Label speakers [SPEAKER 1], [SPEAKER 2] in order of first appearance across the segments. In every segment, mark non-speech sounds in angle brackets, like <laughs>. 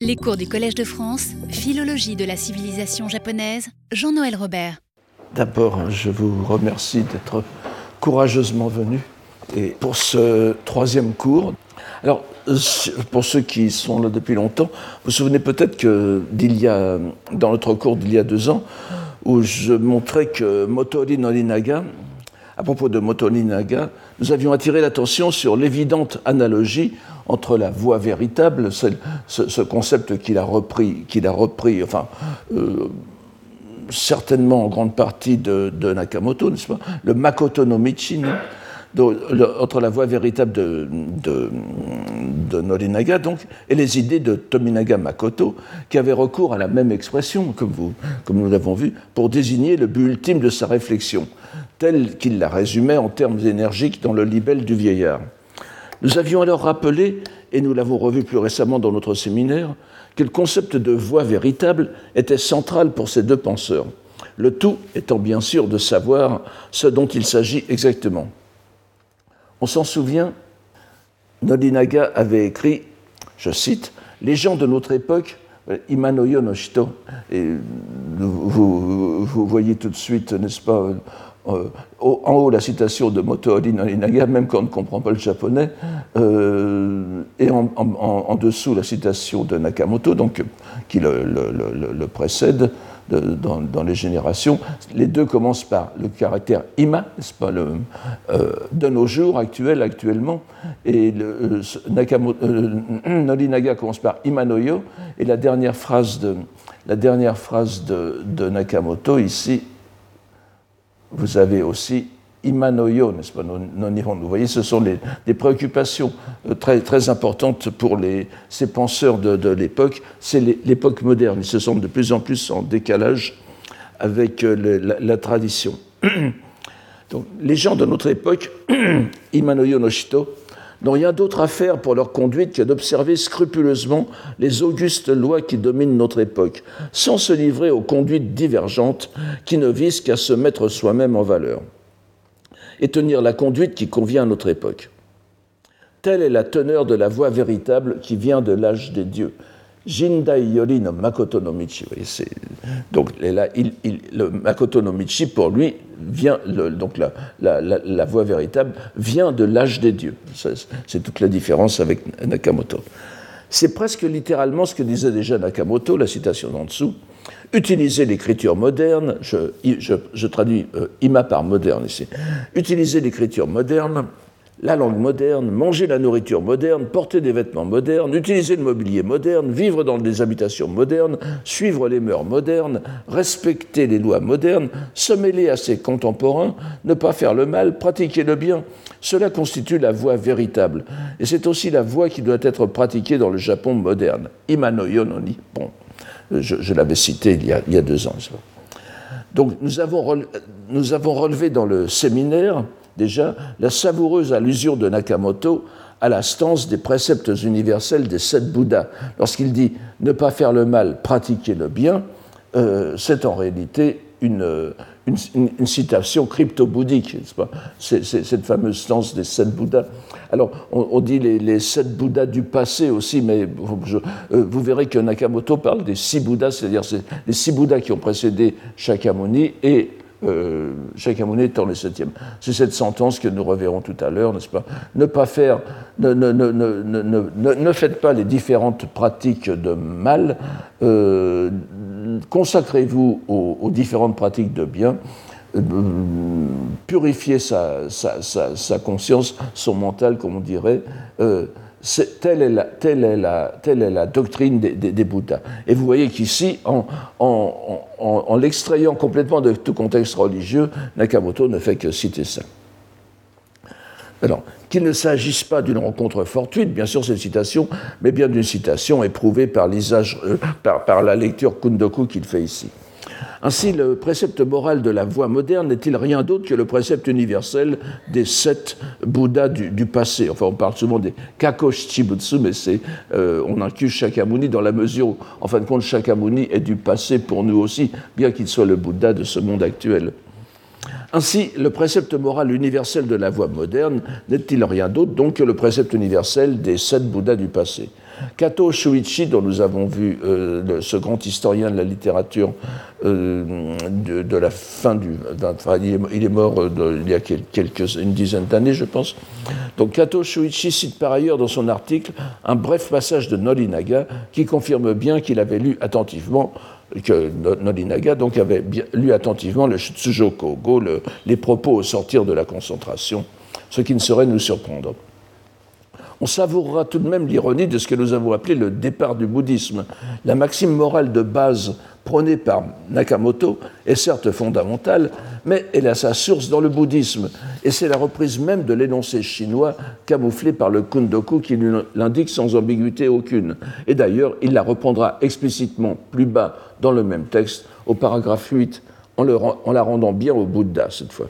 [SPEAKER 1] Les cours du Collège de France, Philologie de la civilisation japonaise, Jean-Noël Robert.
[SPEAKER 2] D'abord, je vous remercie d'être courageusement venu et pour ce troisième cours. Alors, pour ceux qui sont là depuis longtemps, vous vous souvenez peut-être que d'il y a, dans notre cours d'il y a deux ans, où je montrais que Motori Norinaga, à propos de Motori Norinaga, nous avions attiré l'attention sur l'évidente analogie entre la voie véritable, ce, concept qu'il a repris, enfin, euh, certainement en grande partie de, Nakamoto, n'est-ce pas? Le Makoto no Michi, entre la voie véritable de, Norinaga donc, et les idées de Tominaga Makoto, qui avait recours à la même expression, comme nous l'avons vu, pour désigner le but ultime de sa réflexion, tel qu'il la résumait en termes énergiques dans le libelle du vieillard. Nous avions alors rappelé, et nous l'avons revu plus récemment dans notre séminaire, que le concept de voie véritable était central pour ces deux penseurs, le tout étant bien sûr de savoir ce dont il s'agit exactement. On s'en souvient, Nodinaga avait écrit, je cite, Les gens de notre époque, Imanoyo no Shito, et vous, voyez tout de suite, n'est-ce pas, en haut la citation de Motoori Norinaga, même quand on ne comprend pas le japonais, euh, et en, dessous la citation de Nakamoto, donc, qui le, précède dans, les générations. Les deux commencent par le caractère ima, pas, le, euh, de nos jours actuels, actuellement, et le, Nakamoto, Norinaga commence par imanoyo, et la dernière phrase de, la dernière phrase de Nakamoto ici vous avez aussi Imanoyo, n'est-ce pas, non Vous voyez, ce sont des préoccupations euh, très, très importantes pour ces penseurs de, l'époque. C'est l'époque moderne. Ils se sentent de plus en plus en décalage avec euh, la, tradition. <clears throat> Donc, les gens de notre époque, <clears throat> Imanoyo Noshito, n'ont rien d'autre à faire pour leur conduite que d'observer scrupuleusement les augustes lois qui dominent notre époque, sans se livrer aux conduites divergentes qui ne visent qu'à se mettre soi-même en valeur, et tenir la conduite qui convient à notre époque. Telle est la teneur de la voie véritable qui vient de l'âge des dieux. Jindai Yori no Makoto no Michi. Donc le Makoto no pour lui, vient, donc la, la, la, voie véritable vient de l'âge des dieux. C'est toute la différence avec Nakamoto. C'est presque littéralement ce que disait déjà Nakamoto, la citation d'en dessous. Utiliser l'écriture moderne, je, je, traduis euh, ima par moderne ici, utiliser l'écriture moderne la langue moderne, manger la nourriture moderne, porter des vêtements modernes, utiliser le mobilier moderne, vivre dans des habitations modernes, suivre les mœurs modernes, respecter les lois modernes, se mêler à ses contemporains, ne pas faire le mal, pratiquer le bien, cela constitue la voie véritable. Et c'est aussi la voie qui doit être pratiquée dans le Japon moderne. Imano Yononi. Bon, je, l'avais cité il y, a, deux ans. Donc nous avons relevé dans le séminaire déjà la savoureuse allusion de Nakamoto à la stance des préceptes universels des sept Bouddhas. Lorsqu'il dit ne pas faire le mal, pratiquer le bien, euh, c'est en réalité une, une, citation crypto-bouddhique, cette fameuse stance des sept Bouddhas. Alors, on, dit les, sept Bouddhas du passé aussi, mais euh, vous verrez que Nakamoto parle des six Bouddhas, c'est-à-dire les six Bouddhas qui ont précédé Shakyamuni et euh, Shakyamuni étant le septième. C'est cette sentence que nous reverrons tout à l'heure, n'est-ce pas? Ne pas faire, ne, ne, ne, ne, faites pas les différentes pratiques de mal, euh, consacrez-vous aux, différentes pratiques de bien, euh, purifiez sa, sa, sa, conscience, son mental, comme on dirait. Telle est, la, doctrine des, Bouddhas. Et vous voyez qu'ici, en, l'extrayant complètement de tout contexte religieux, Nakamoto ne fait que citer ça. Alors, qu'il ne s'agisse pas d'une rencontre fortuite, bien sûr, cette citation, mais bien d'une citation éprouvée par, euh, par la lecture Kundoku qu'il fait ici. Ainsi, le précepte moral de la voie moderne n'est-il rien d'autre que le précepte universel des sept Bouddhas du, passé? Enfin, on parle souvent des Kakosh Chibutsu, mais euh, on inclut Shakyamuni dans la mesure où, en fin de compte, Shakyamuni est du passé pour nous aussi, bien qu'il soit le Bouddha de ce monde actuel. Ainsi, le précepte moral universel de la voie moderne n'est-il rien d'autre que le précepte universel des sept Bouddhas du passé? Kato Shuichi, dont nous avons vu euh, ce grand historien de la littérature euh, de, la fin du. il, est, mort il y a quelques, une dizaine d'années, je pense. Donc Kato Shuichi cite par ailleurs dans son article un bref passage de Norinaga qui confirme bien qu'il avait lu attentivement que Norinaga donc avait lu attentivement le Shutsujo Kogo, les propos au sortir de la concentration, ce qui ne saurait nous surprendre on savourera tout de même l'ironie de ce que nous avons appelé le départ du bouddhisme. La maxime morale de base prônée par Nakamoto est certes fondamentale, mais elle a sa source dans le bouddhisme, et c'est la reprise même de l'énoncé chinois camouflé par le kundoku qui l'indique sans ambiguïté aucune. Et d'ailleurs, il la reprendra explicitement plus bas dans le même texte, au paragraphe 8, en, la rendant bien au Bouddha cette fois.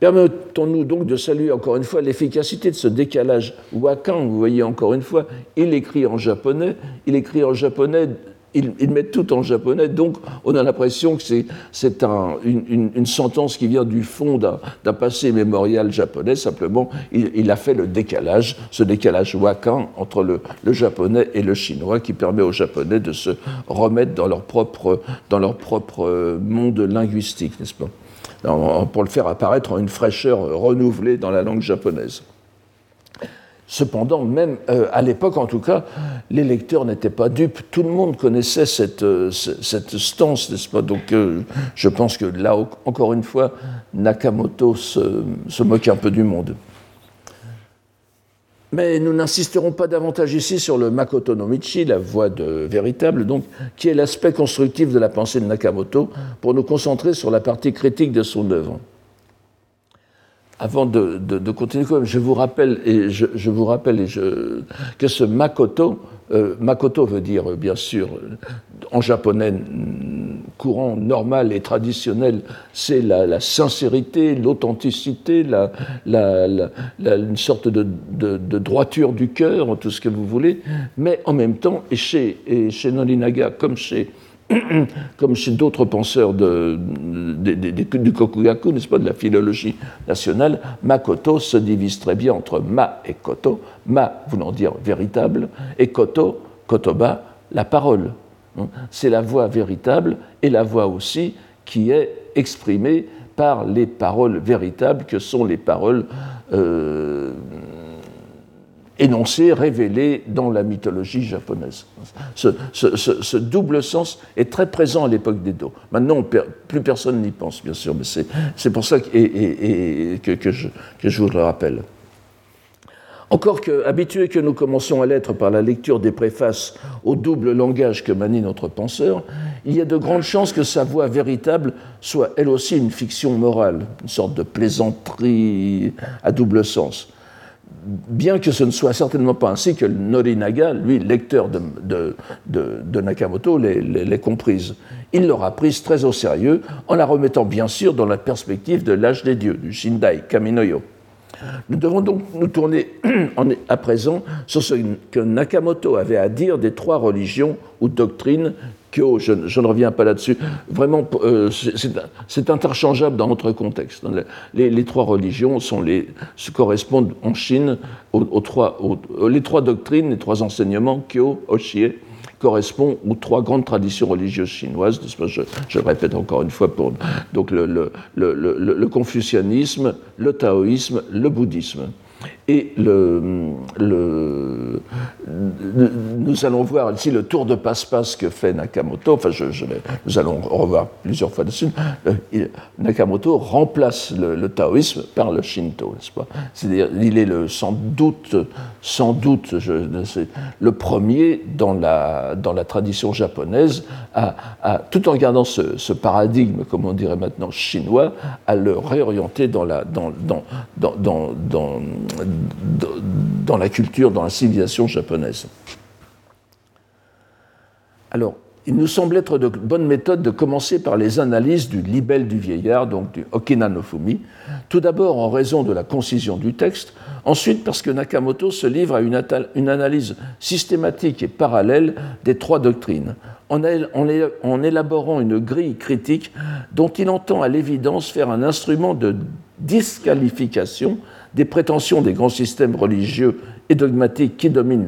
[SPEAKER 2] Permettons-nous donc de saluer encore une fois l'efficacité de ce décalage wakan. Vous voyez encore une fois, il écrit en japonais, il écrit en japonais, il, met tout en japonais, donc on a l'impression que c'est une, sentence qui vient du fond d'un passé mémorial japonais. Simplement, il, a fait le décalage, ce décalage wakan entre le, japonais et le chinois, qui permet aux japonais de se remettre dans leur propre, dans leur propre monde linguistique, n'est-ce pas? Pour le faire apparaître en une fraîcheur renouvelée dans la langue japonaise. Cependant, même euh, à l'époque en tout cas, les lecteurs n'étaient pas dupes. Tout le monde connaissait cette, euh, stance, n'est-ce pas? Donc euh, je pense que là, encore une fois, Nakamoto se, se moque un peu du monde. Mais nous n'insisterons pas davantage ici sur le Makoto no Michi, la voie de véritable, donc, qui est l'aspect constructif de la pensée de Nakamoto, pour nous concentrer sur la partie critique de son œuvre. Avant de, continuer, je vous rappelle, et je, vous rappelle que ce Makoto, euh, Makoto veut dire bien sûr en japonais courant, normal et traditionnel, c'est la, sincérité, l'authenticité, la, une sorte de, droiture du cœur, tout ce que vous voulez, mais en même temps, et chez, et chez Nolinaga comme chez <clears throat> comme chez d'autres penseurs du Kokugaku, n'est-ce pas, de la philologie nationale, Makoto se divise très bien entre Ma et Koto. Ma voulant dire véritable, et Koto, Kotoba, la parole. C'est la voix véritable et la voix aussi qui est exprimée par les paroles véritables que sont les paroles euh, énoncées, révélées dans la mythologie japonaise. Ce, double sens est très présent à l'époque d'Edo. Maintenant, plus personne n'y pense, bien sûr, mais c'est pour ça que, que, je, que je vous le rappelle. Encore que, habitués que nous commençons à l'être par la lecture des préfaces au double langage que manie notre penseur, il y a de grandes chances que sa voix véritable soit elle aussi une fiction morale, une sorte de plaisanterie à double sens. Bien que ce ne soit certainement pas ainsi que Norinaga, lui, lecteur de, de Nakamoto, l'ait comprise. Il l'aura prise très au sérieux en la remettant bien sûr dans la perspective de l'âge des dieux, du Shindai Kaminoyo. Nous devons donc nous tourner <clears throat> à présent sur ce que Nakamoto avait à dire des trois religions ou doctrines Kyo, je, ne reviens pas là-dessus. Vraiment, euh, c'est interchangeable dans notre contexte. Les, trois religions sont les, correspondent en Chine aux, trois, les trois doctrines, les trois enseignements, Kyo, Oshie, correspond aux trois grandes traditions religieuses chinoises. Je, je répète encore une fois, pour, donc le, le, le confucianisme, le taoïsme, le bouddhisme. Et le, nous allons voir ici le tour de passe-passe que fait Nakamoto. Enfin, nous allons revoir plusieurs fois dessus. Euh, Nakamoto remplace le, taoïsme par le shinto, n'est-ce pas? C'est-à-dire, il est sans doute, sans doute le premier dans la, dans la tradition japonaise, à, tout en gardant ce, paradigme, comme on dirait maintenant, chinois, à le réorienter dans la, dans, dans, dans dans la culture, dans la civilisation japonaise. Alors, il nous semble être de bonne méthode de commencer par les analyses du libelle du vieillard, donc du Okina no Fumi, tout d'abord en raison de la concision du texte, ensuite parce que Nakamoto se livre à une, analyse systématique et parallèle des trois doctrines, en, en élaborant une grille critique dont il entend à l'évidence faire un instrument de disqualification des prétentions des grands systèmes religieux et dogmatiques qui dominent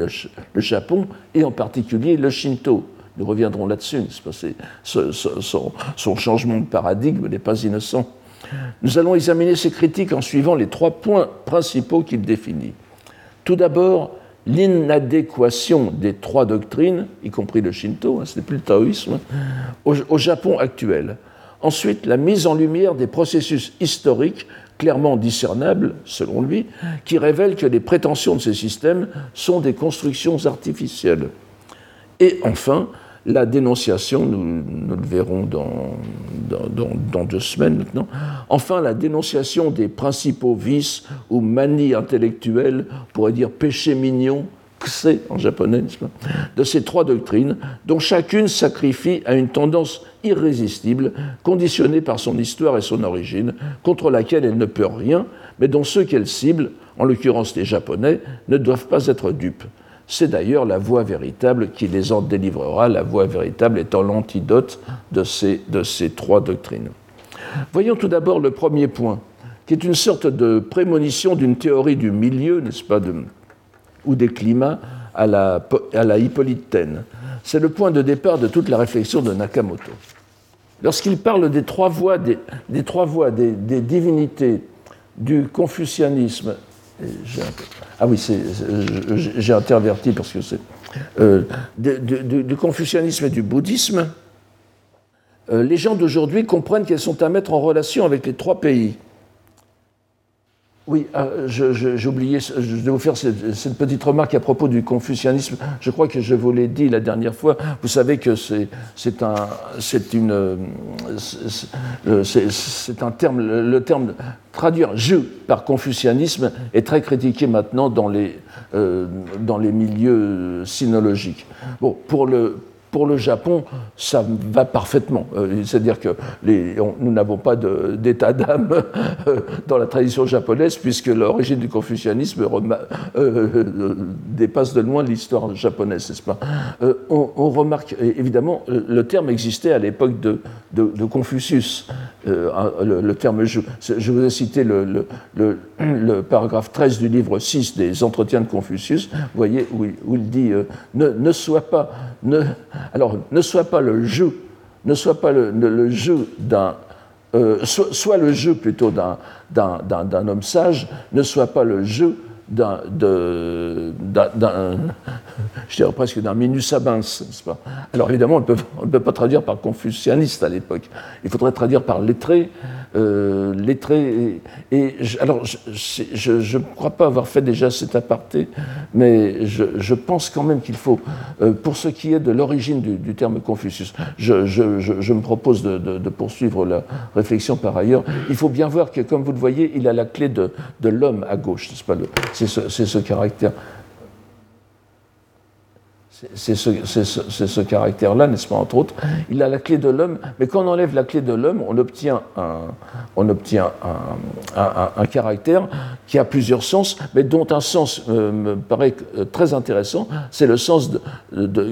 [SPEAKER 2] le, Japon, et en particulier le Shinto. Nous reviendrons là-dessus, son, son changement de paradigme n'est pas innocent. Nous allons examiner ces critiques en suivant les trois points principaux qu'il définit. Tout d'abord, l'inadéquation des trois doctrines, y compris le Shinto, hein, ce n'est plus le taoïsme, au, Japon actuel. Ensuite, la mise en lumière des processus historiques clairement discernables, selon lui, qui révèlent que les prétentions de ces systèmes sont des constructions artificielles. Et enfin, la dénonciation, nous, le verrons dans, deux semaines maintenant, enfin la dénonciation des principaux vices ou manies intellectuelles, on pourrait dire péché mignon, kse en japonais, de ces trois doctrines, dont chacune sacrifie à une tendance irrésistible, conditionnée par son histoire et son origine, contre laquelle elle ne peut rien, mais dont ceux qu'elle cible, en l'occurrence les Japonais, ne doivent pas être dupes. C'est d'ailleurs la voie véritable qui les en délivrera, la voie véritable étant l'antidote de ces, de ces trois doctrines. Voyons tout d'abord le premier point, qui est une sorte de prémonition d'une théorie du milieu, n'est-ce pas, ou des climats à la, à la C'est le point de départ de toute la réflexion de Nakamoto. Lorsqu'il parle des trois voies des, trois voies des divinités du confucianisme ah oui, j'ai interverti parce que c'est. Euh, du, confucianisme et du bouddhisme, euh, les gens d'aujourd'hui comprennent qu'elles sont à mettre en relation avec les trois pays oui, euh, j'ai oublié, je vais vous faire cette, petite remarque à propos du confucianisme. Je crois que je vous l'ai dit la dernière fois. Vous savez que c'est un, une, euh, c'est un terme, le terme traduire je par confucianisme est très critiqué maintenant dans les, euh, dans les milieux sinologiques. Bon, pour le, pour le Japon, ça va parfaitement. Euh, c'est-à-dire que nous n'avons pas d'état d'âme euh, dans la tradition japonaise, puisque l'origine du confucianisme euh, dépasse de loin l'histoire japonaise, n'est-ce pas? On, remarque, évidemment, le terme existait à l'époque de, Confucius, le, terme je. Vous ai cité le, paragraphe 13 du livre 6 des Entretiens de Confucius, vous voyez, où, il dit ne, ne sois pas. Ne, alors, ne soit pas le jeu, ne soit pas le, jeu d'un. Euh, soit, le jeu plutôt d'un homme sage, ne soit pas le jeu d'un, <laughs> je dirais presque d'un minus abans, n'est-ce pas? Alors évidemment, on ne peut pas traduire par confucianiste à l'époque. Il faudrait traduire par lettré, euh, lettré. Et, alors, je ne crois pas avoir fait déjà cet aparté, mais je, pense quand même qu'il faut, euh, pour ce qui est de l'origine du, terme Confucius, je, me propose de, poursuivre la réflexion par ailleurs. Il faut bien voir que, comme vous le voyez, il a la clé de, l'homme à gauche, C'est ce, ce caractère c'est ce, caractère-là, n'est-ce pas, entre autres. Il a la clé de l'homme, mais quand on enlève la clé de l'homme, on obtient, un, caractère qui a plusieurs sens, mais dont un sens euh, me paraît euh, très intéressant, c'est le sens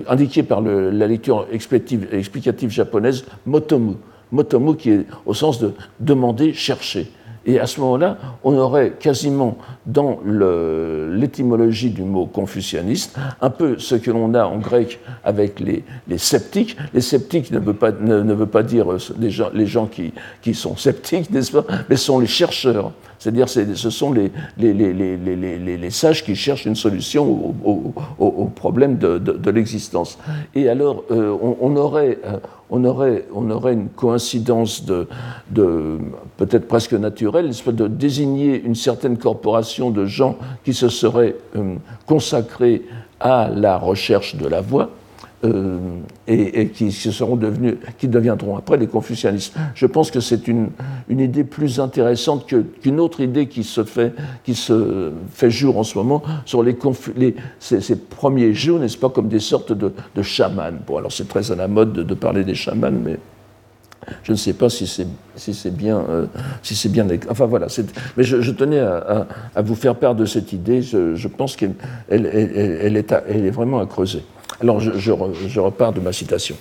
[SPEAKER 2] indiqué par la lecture explicative japonaise, motomu. Motomu qui est au sens de demander, chercher. Et à ce moment-là, on aurait quasiment dans l'étymologie du mot confucianiste un peu ce que l'on a en grec avec les, sceptiques. Les sceptiques ne veut pas, ne, veut pas dire les gens, les gens qui, qui sont sceptiques, n'est-ce pas, mais sont les chercheurs. C'est-à-dire ce sont les, les, les, sages qui cherchent une solution au, au, problème de, de, l'existence. Et alors, euh, on, aurait, euh, on, aurait, une coïncidence de, de peut-être presque naturelle, de désigner une certaine corporation de gens qui se seraient euh, consacrés à la recherche de la voie, euh, et, qui se seront devenus, qui deviendront après les confucianistes. Je pense que c'est une, idée plus intéressante qu'une autre idée qui se fait, qui se fait jour en ce moment sur les, ces, premiers jeux, n'est-ce pas, comme des sortes de, chamans. Bon, alors c'est très à la mode de, parler des chamans, mais je ne sais pas si c'est si bien, euh, si c'est bien. Enfin voilà. Mais je, tenais à, vous faire part de cette idée. Je, pense qu'elle elle, elle est vraiment à creuser. Alors je, repars de ma citation.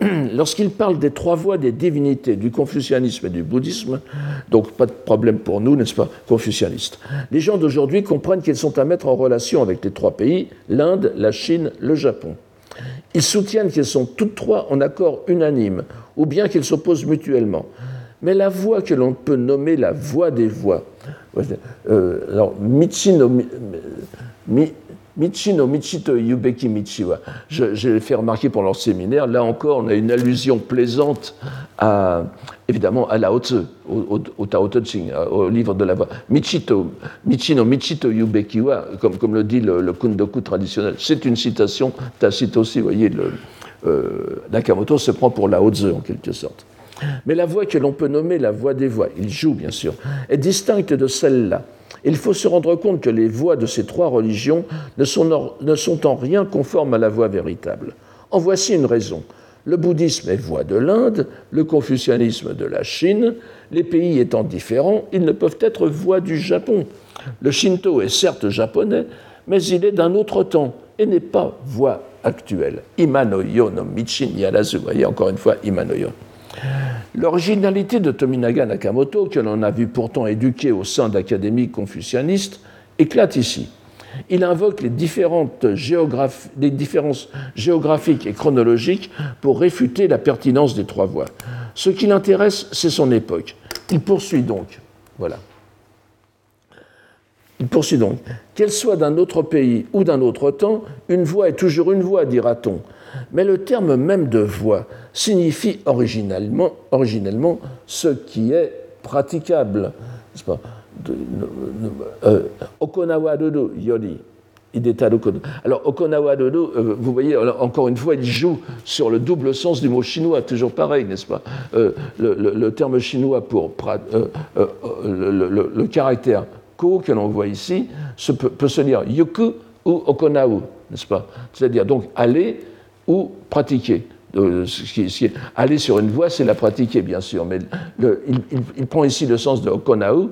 [SPEAKER 2] <clears throat> lorsqu'il parle des trois voies des divinités du confucianisme et du bouddhisme, donc pas de problème pour nous, n'est-ce pas, confucianistes, les gens d'aujourd'hui comprennent qu'ils sont à mettre en relation avec les trois pays, l'Inde, la Chine, le Japon. Ils soutiennent qu'ils sont toutes trois en accord unanime, ou bien qu'ils s'opposent mutuellement. Mais la voie que l'on peut nommer la voie des voies, euh, alors Michino, Michino Michito Yubeki Michiwa, je, je l'ai fait remarquer pendant le séminaire, là encore on a une allusion plaisante à, évidemment à Lao Tzu, au, au, Tao Te Ching, au livre de la voie. Michito, Michino Michito Yubekiwa, comme, comme le dit le, kundoku traditionnel, c'est une citation tacite aussi, vous voyez, le, euh, Nakamoto se prend pour Lao Tzu en quelque sorte. Mais la voix que l'on peut nommer la voix des voix, il joue bien sûr, est distincte de celle-là. Il faut se rendre compte que les voix de ces trois religions ne sont, en rien conformes à la voix véritable. En voici une raison. Le bouddhisme est voix de l'Inde, le confucianisme de la Chine. Les pays étant différents, ils ne peuvent être voix du Japon. Le Shinto est certes japonais, mais il est d'un autre temps et n'est pas voix actuelle. Imanoyo no Michin Yarazu. Voyez encore une fois Imanoyo. L'originalité de Tominaga Nakamoto, que l'on a vu pourtant éduqué au sein d'académies confucianistes, éclate ici. Il invoque les, différences géographiques et chronologiques pour réfuter la pertinence des trois voies. Ce qui l'intéresse, c'est son époque. Il poursuit donc, voilà. Il poursuit donc, qu'elle soit d'un autre pays ou d'un autre temps, une voix est toujours une voix, dira-t-on. Mais le terme même de voix signifie originellement, originellement ce qui est praticable. Euh, Okonawa dodo yori. Alors, Okonawa dodo, euh, vous voyez, encore une fois, il joue sur le double sens du mot chinois, toujours pareil, n'est-ce pas? Euh, le, terme chinois pour le, caractère ko que l'on voit ici peut, se dire yoku ou okonau, n'est-ce pas? C'est-à-dire donc aller ou pratiquer. Euh, aller sur une voie, c'est la pratiquer, bien sûr, mais il, prend ici le sens de Okonau,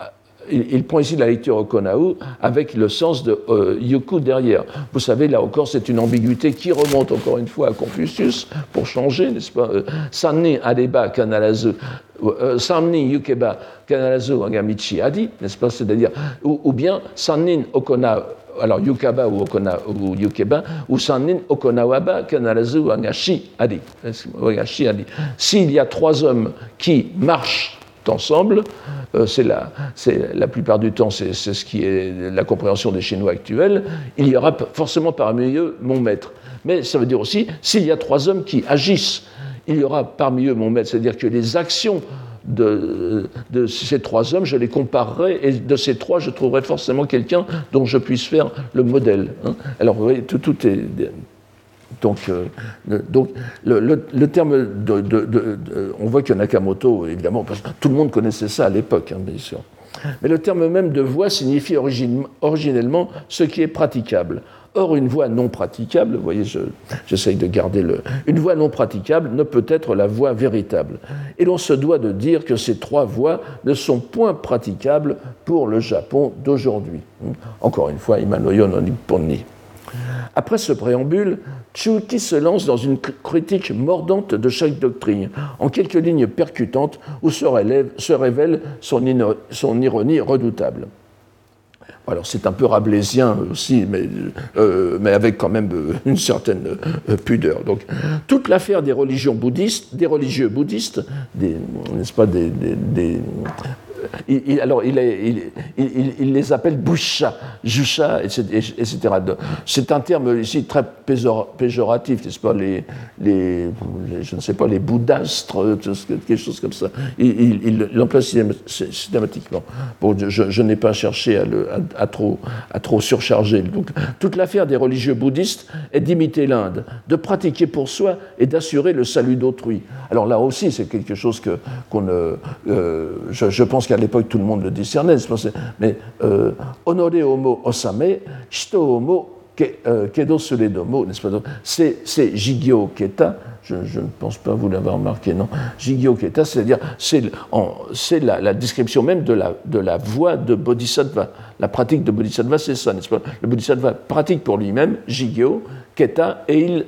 [SPEAKER 2] euh, il, prend ici la lecture Okonau avec le sens de euh, Yoku derrière. Vous savez, là encore, c'est une ambiguïté qui remonte encore une fois à Confucius, pour changer, n'est-ce pas Sanni Adeba Kanalazu. Sanni Yukeba Kanalazu Agamichi Adi, n'est-ce pas C'est-à-dire, ou, ou, bien Sannin Okonau alors Yukaba ou, Okona, ou Yukeba, ou Sannin Okonawaba Kanarazu Agashi Adi. S'il y a trois hommes qui marchent ensemble, euh, c'est la, la plupart du temps, c'est ce qui est la compréhension des Chinois actuels, il y aura forcément parmi eux mon maître. Mais ça veut dire aussi, s'il y a trois hommes qui agissent, il y aura parmi eux mon maître, c'est-à-dire que les actions de, ces trois hommes, je les comparerai, et de ces trois, je trouverai forcément quelqu'un dont je puisse faire le modèle. Hein. Alors, vous voyez, tout, est. Donc, euh, donc le, terme de, On voit que Nakamoto, évidemment, parce que tout le monde connaissait ça à l'époque, hein, bien sûr. Mais le terme même de voix signifie originellement ce qui est praticable. Or, une voie non praticable, vous voyez, j'essaye de garder le. Une voie non praticable ne peut être la voie véritable. Et l'on se doit de dire que ces trois voies ne sont point praticables pour le Japon d'aujourd'hui. Encore une fois, Imanoyo no Nipponi. Après ce préambule, Chuki se lance dans une critique mordante de chaque doctrine, en quelques lignes percutantes où se, révèle son ironie redoutable. Alors c'est un peu rabelaisien aussi, mais, euh, avec quand même euh, une certaine euh, pudeur. Donc toute l'affaire des religions bouddhistes, des religieux bouddhistes, n'est-ce pas, des, alors, il, les appelle boucha, jusha, etc. C'est un terme ici très péjoratif, n'est-ce pas les, les, je ne sais pas, les quelque chose comme ça. Il l'emploie systématiquement. Bon, je, n'ai pas cherché à, trop, à trop surcharger. Toute l'affaire des religieux bouddhistes est d'imiter l'Inde, de pratiquer pour soi et d'assurer le salut d'autrui. Alors là aussi, c'est quelque chose que, qu'on euh, je, je pense qu'à l'époque, tout le monde le discernait, mais euh, honore homo osame, shito homo euh, kedo suredomo, n'est-ce pas? C'est Jigyo Keta, je, ne pense pas vous l'avoir remarqué, non? Jigyo Keta, c'est-à-dire, c'est la, la, description même de la, de la voie de Bodhisattva. La pratique de Bodhisattva, c'est ça, n'est-ce pas? Le Bodhisattva pratique pour lui-même, Jigyo, Keta, et il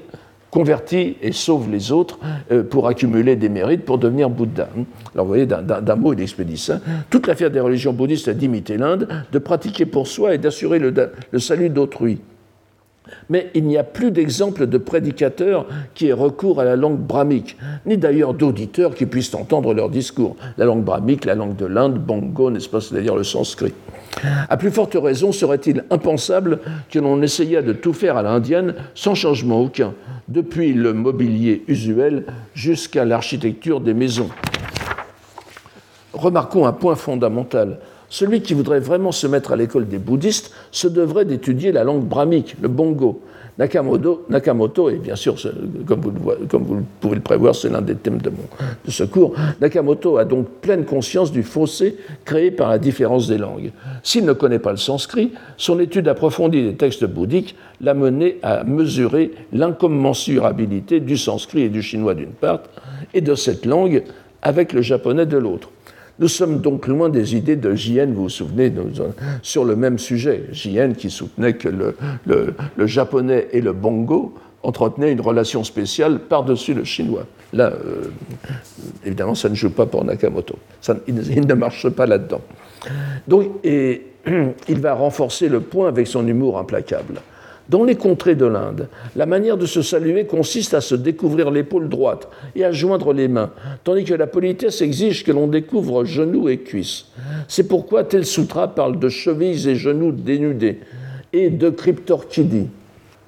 [SPEAKER 2] convertit et sauve les autres euh, pour accumuler des mérites, pour devenir Bouddha. Alors vous voyez, d'un mot, il expédie ça. Toute l'affaire des religions bouddhistes est d'imiter l'Inde, de pratiquer pour soi et d'assurer le salut d'autrui. Mais il n'y a plus d'exemple de prédicateurs qui aient recours à la langue brahmique, ni d'ailleurs d'auditeurs qui puissent entendre leur discours. La langue brahmique, la langue de l'Inde, bongo, n'est-ce pas, c'est-à-dire le sanskrit. À plus forte raison, serait-il impensable que l'on essayât de tout faire à l'indienne sans changement aucun, depuis le mobilier usuel jusqu'à l'architecture des maisons. Remarquons un point fondamental. Celui qui voudrait vraiment se mettre à l'école des bouddhistes se devrait d'étudier la langue brahmique, le bongo. Nakamoto, et bien sûr, comme vous, comme vous pouvez le prévoir, c'est l'un des thèmes de, mon, de ce cours, Nakamoto a donc pleine conscience du fossé créé par la différence des langues. S'il ne connaît pas le sanskrit, son étude approfondie des textes bouddhiques l'a mené à mesurer l'incommensurabilité du sanskrit et du chinois d'une part, et de cette langue avec le japonais de l'autre. Nous sommes donc loin des idées de JN, vous vous souvenez, sur le même sujet. JN qui soutenait que le, japonais et le bongo entretenaient une relation spéciale par-dessus le chinois. Là, euh, évidemment, ça ne joue pas pour Nakamoto. il, ne marche pas là-dedans. Donc, et, <clears throat> il va renforcer le point avec son humour implacable. Dans les contrées de l'Inde, la manière de se saluer consiste à se découvrir l'épaule droite et à joindre les mains, tandis que la politesse exige que l'on découvre genoux et cuisses. C'est pourquoi tel sutra parle de chevilles et genoux dénudés et de cryptorchidie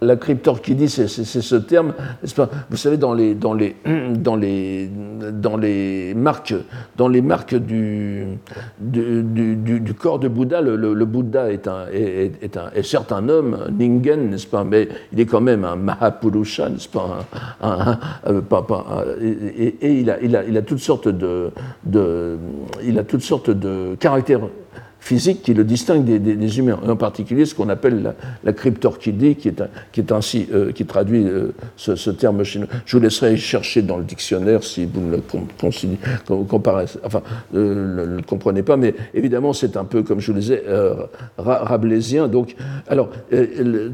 [SPEAKER 2] la cryptorchidie, c'est ce terme, pas? Vous savez, dans les, dans les, <clears throat> dans les, dans les marques, dans les marques du, du, du, corps de Bouddha, le, Bouddha est, un, est, un, est certes un homme, un ningen, n'est-ce pas, mais il est quand même un Mahapurusha, n'est-ce pas, euh, et, et, il, a, il, a, il a toutes sortes de, de, il a toutes sortes de caractères physique qui le distingue des, humains, en particulier ce qu'on appelle la, la cryptorchidée, qui est, qui est ainsi, euh, qui traduit euh, ce, terme chinois. Je vous laisserai chercher dans le dictionnaire si vous ne le enfin, euh, comprenez pas, mais évidemment c'est un peu, comme je vous le disais, rabelaisien. Donc, alors,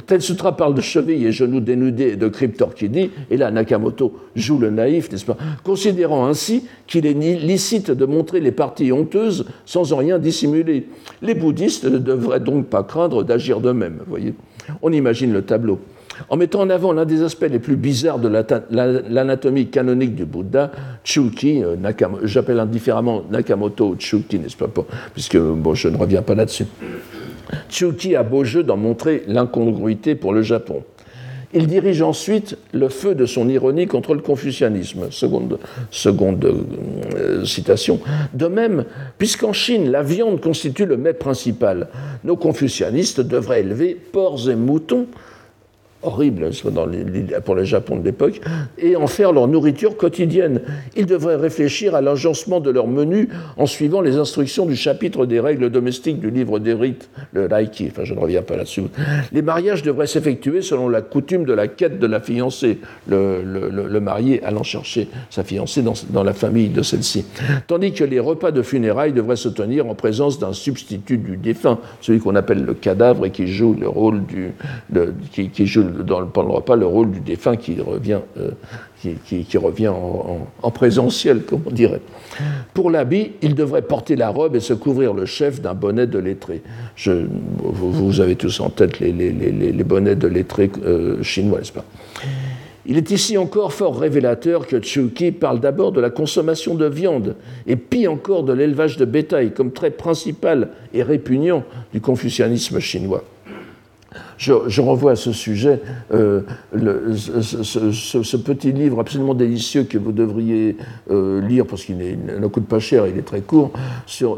[SPEAKER 2] Tel Sutra parle de chevilles et genoux dénudés et de cryptorchidée, et là Nakamoto joue le naïf, n'est-ce pas Considérant ainsi qu'il est licite de montrer les parties honteuses sans en rien dissimuler. Les bouddhistes ne devraient donc pas craindre d'agir de même. Voyez On imagine le tableau. En mettant en avant l'un des aspects les plus bizarres de l'anatomie canonique du Bouddha, Chuki, euh, j'appelle indifféremment Nakamoto Chuki, n'est-ce pas, puisque bon, je ne reviens pas là-dessus. Chuki a beau jeu d'en montrer l'incongruité pour le Japon. Il dirige ensuite le feu de son ironie contre le confucianisme. Seconde, euh, citation. De même, puisqu'en Chine, la viande constitue le mets principal, nos confucianistes devraient élever porcs et moutons horrible dans pour le Japon de l'époque, et en faire leur nourriture quotidienne. Ils devraient réfléchir à l'agencement de leur menu en suivant les instructions du chapitre des règles domestiques du livre des rites, le Raiki, enfin je ne reviens pas là-dessus. Les mariages devraient s'effectuer selon la coutume de la quête de la fiancée, le, le, marié allant chercher sa fiancée dans, dans la famille de celle-ci. Tandis que les repas de funérailles devraient se tenir en présence d'un substitut du défunt, celui qu'on appelle le cadavre et qui joue le rôle du, qui, qui joue dans, pendant le repas le rôle du défunt qui revient, euh, qui, revient en, présentiel, comme on dirait. Pour l'habit, il devrait porter la robe et se couvrir le chef d'un bonnet de lettré. Vous, avez tous en tête les, bonnets de lettré euh, chinois, n'est-ce pas? Il est ici encore fort révélateur que Chuki parle d'abord de la consommation de viande, et pis encore de l'élevage de bétail comme trait principal et répugnant du confucianisme chinois je, renvoie à ce sujet euh, ce, petit livre absolument délicieux que vous devriez euh, lire parce qu'il ne coûte pas cher, il est très court,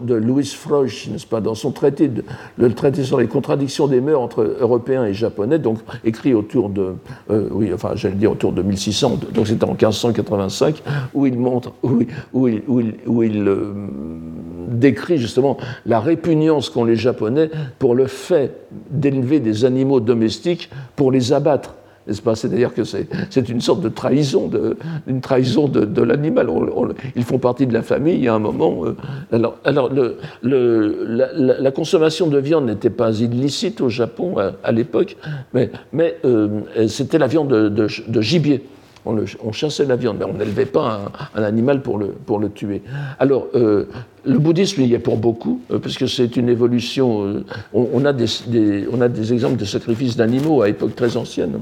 [SPEAKER 2] de Louis Frosch, n'est-ce pas, dans son traité, sur les contradictions des mœurs entre Européens et Japonais, donc écrit autour de, euh, oui, enfin j'allais dire autour de 1600, donc c'était en 1585, où il montre, où il décrit justement la répugnance qu'ont les Japonais pour le fait d'élever des animaux domestiques pour les abattre. N'est-ce pas? C'est-à-dire que c'est une sorte de trahison de, trahison de, l'animal. Ils font partie de la famille. A un moment. Euh, alors, alors le, la, consommation de viande n'était pas illicite au Japon à, l'époque, mais, mais euh, c'était la viande de, gibier. On, chassait la viande, mais on n'élevait pas un, animal pour le, pour le tuer. Alors, euh, le bouddhisme, il y est pour beaucoup, euh, parce que c'est une évolution. On, a des, on a des exemples de sacrifices d'animaux à époque très ancienne.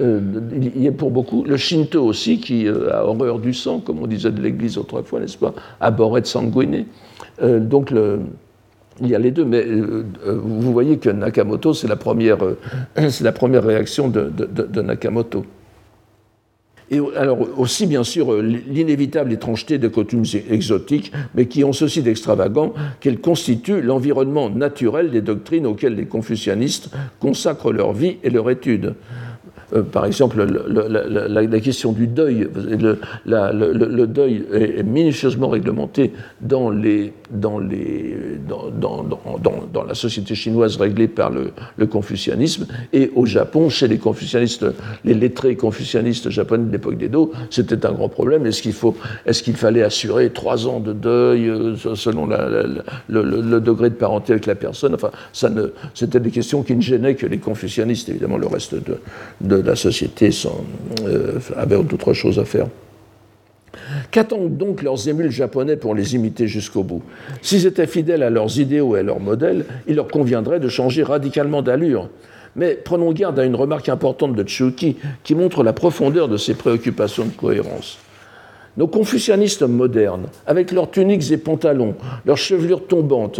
[SPEAKER 2] il y est pour beaucoup. Le Shinto aussi, qui a horreur du sang, comme on disait de l'Église autrefois, n'est-ce pas Abhorret sanguiné. donc, il y a les deux, mais euh, euh, vous voyez que Nakamoto, c'est la, première, euh, <clears throat> la première réaction de, Nakamoto. Et alors aussi, bien sûr, l'inévitable étrangeté de coutumes exotiques, mais qui ont ceci d'extravagant qu'elles constituent l'environnement naturel des doctrines auxquelles les confucianistes consacrent leur vie et leur étude. Euh, par exemple, la, question du deuil, le, deuil est minutieusement réglementé dans, la société chinoise réglée par le, confucianisme, et au Japon, chez les confucianistes, les lettrés confucianistes japonais de l'époque d'Edo, c'était un grand problème. Est-ce qu'il fallait assurer trois ans de deuil euh, selon le, degré de parenté avec la personne? Enfin, c'était des questions qui ne gênaient que les confucianistes, évidemment, le reste de la société euh, avait d'autres choses à faire. Qu'attendent donc leurs émules japonais pour les imiter jusqu'au bout? S'ils étaient fidèles à leurs idéaux et à leurs modèles, il leur conviendrait de changer radicalement d'allure. Mais prenons garde à une remarque importante de Tsuki qui montre la profondeur de ses préoccupations de cohérence. Nos confucianistes modernes, avec leurs tuniques et pantalons, leurs chevelures tombantes,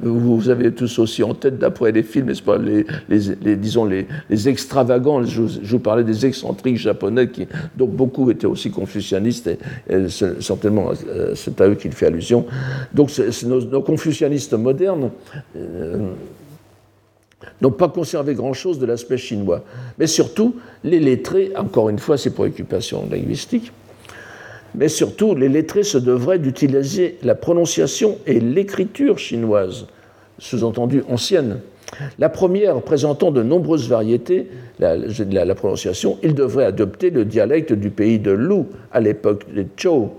[SPEAKER 2] vous avez tous aussi en tête d'après les films, n'est-ce pas, les, disons les, extravagants, je, vous parlais des excentriques japonais, qui, dont beaucoup étaient aussi confucianistes, et, certainement euh, c'est à eux qu'il fait allusion. Donc nos, confucianistes modernes euh, n'ont pas conservé grand-chose de l'aspect chinois. Mais surtout, les lettrés, encore une fois, ces préoccupations linguistiques, mais surtout les lettrés se devraient d'utiliser la prononciation et l'écriture chinoise, sous-entendu ancienne. La première présentant de nombreuses variétés, la, prononciation, ils devraient adopter le dialecte du pays de Lu à l'époque des Zhou.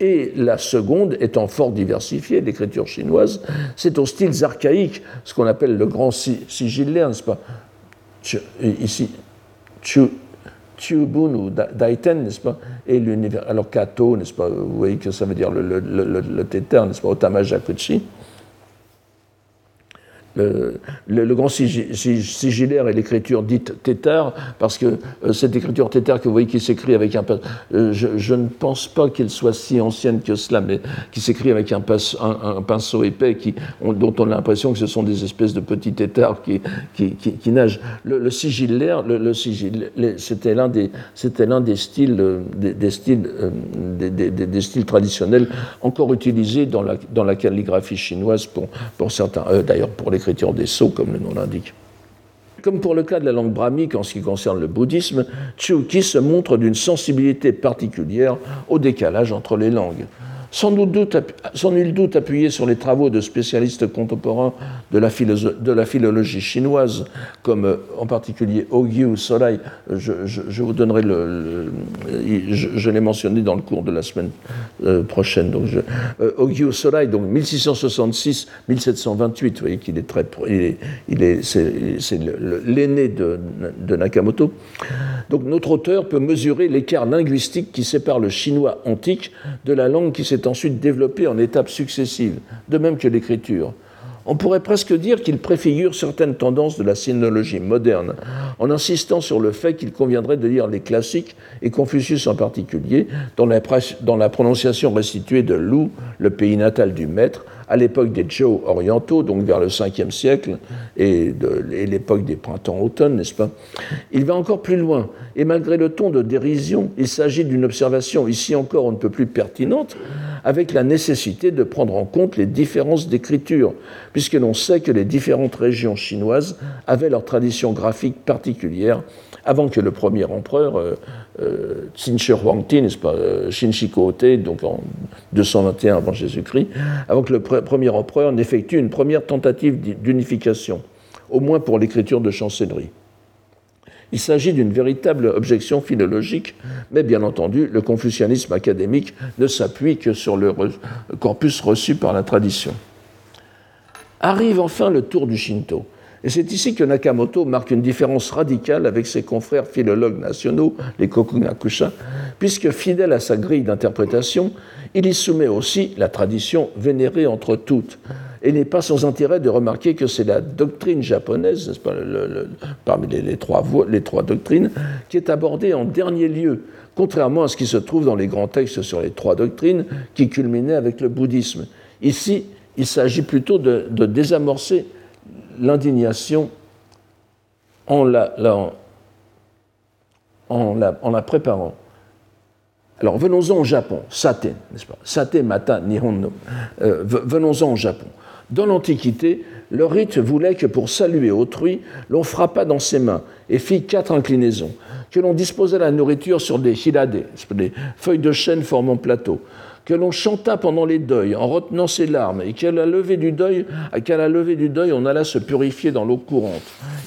[SPEAKER 2] Et la seconde étant fort diversifiée, l'écriture chinoise, c'est aux styles archaïques, ce qu'on appelle le grand sigillaire, n'est-ce pas Ici, Chu, Chubun ou Daiten, n'est-ce pas Et l'univers. Alors, Kato, n'est-ce pas Vous voyez que ça veut dire le, le, le, le n'est-ce pas Otama Jakuchi le, grand sigillaire et l'écriture dite tétard, parce que euh, cette écriture tétard que vous voyez qui s'écrit avec un... Euh, je, ne pense pas qu'elle soit si ancienne que cela, mais qui s'écrit avec un, pinceau épais dont on a l'impression que ce sont des espèces de petits tétards qui, nagent. Le, sigillaire, le, c'était l'un des, styles, euh, traditionnels encore utilisés dans la, calligraphie chinoise pour, certains, d'ailleurs pour les des sceaux, comme le nom l'indique. Comme pour le cas de la langue brahmique en ce qui concerne le bouddhisme, Chuki se montre d'une sensibilité particulière au décalage entre les langues sans, nul doute appuyé sur les travaux de spécialistes contemporains de la, philologie chinoise, comme euh, en particulier Ogyu Solai, je, vous donnerai le, je, l'ai mentionné dans le cours de la semaine euh, prochaine. Donc euh, Ogyu Solai, donc 1666-1728, vous voyez qu'il est très, il est, c'est l'aîné de Nakamoto. Donc notre auteur peut mesurer l'écart linguistique qui sépare le chinois antique de la langue qui s'est ensuite développée en étapes successives, de même que l'écriture. On pourrait presque dire qu'il préfigure certaines tendances de la sinologie moderne, en insistant sur le fait qu'il conviendrait de lire les classiques, et Confucius en particulier, dans la, prononciation restituée de Lu, le pays natal du maître, à l'époque des Zhou orientaux, donc vers le 5e siècle, et, de, l'époque des printemps-automne, n'est-ce pas? Il va encore plus loin, et malgré le ton de dérision, il s'agit d'une observation ici encore on ne peut plus pertinente, avec la nécessité de prendre en compte les différences d'écriture, puisque l'on sait que les différentes régions chinoises avaient leur tradition graphique particulière avant que le premier empereur, euh, euh, pas, euh, donc en 221 avant Jésus-Christ, avant que le premier empereur n'effectue une première tentative d'unification, au moins pour l'écriture de chancellerie. Il s'agit d'une véritable objection philologique, mais bien entendu, le confucianisme académique ne s'appuie que sur le corpus reçu par la tradition. Arrive enfin le tour du Shinto. Et c'est ici que Nakamoto marque une différence radicale avec ses confrères philologues nationaux, les Kokugakusha, puisque fidèle à sa grille d'interprétation, il y soumet aussi la tradition vénérée entre toutes. Et n'est pas sans intérêt de remarquer que c'est la doctrine japonaise, pas, parmi les, trois, les trois doctrines, qui est abordée en dernier lieu, contrairement à ce qui se trouve dans les grands textes sur les trois doctrines qui culminaient avec le bouddhisme. Ici, il s'agit plutôt de, désamorcer l'indignation en la, préparant. Alors venons-en au Japon, sate, n'est-ce pas? Sate mata nihon no. Euh, venons-en au Japon. Dans l'Antiquité, le rite voulait que pour saluer autrui, l'on frappât dans ses mains et fit quatre inclinaisons, que l'on disposait la nourriture sur des hirade, des feuilles de chêne formant plateau, que l'on chanta pendant les deuils en retenant ses larmes et qu'à la levée du deuil, qu'à la levée du deuil, on alla se purifier dans l'eau courante.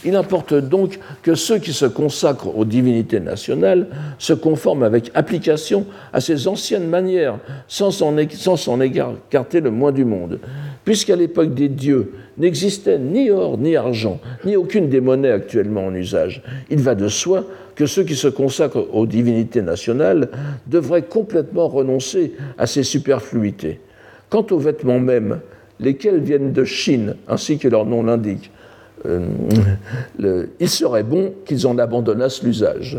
[SPEAKER 2] Il importe donc que ceux qui se consacrent aux divinités nationales se conforment avec application à ces anciennes manières, sans s'en écarter le moins du monde. Puisqu'à l'époque des dieux n'existait ni or ni argent, ni aucune des monnaies actuellement en usage, il va de soi que ceux qui se consacrent aux divinités nationales devraient complètement renoncer à ces superfluités. Quant aux vêtements mêmes, lesquels viennent de Chine, ainsi que leur nom l'indique, euh, il serait bon qu'ils en abandonnassent l'usage.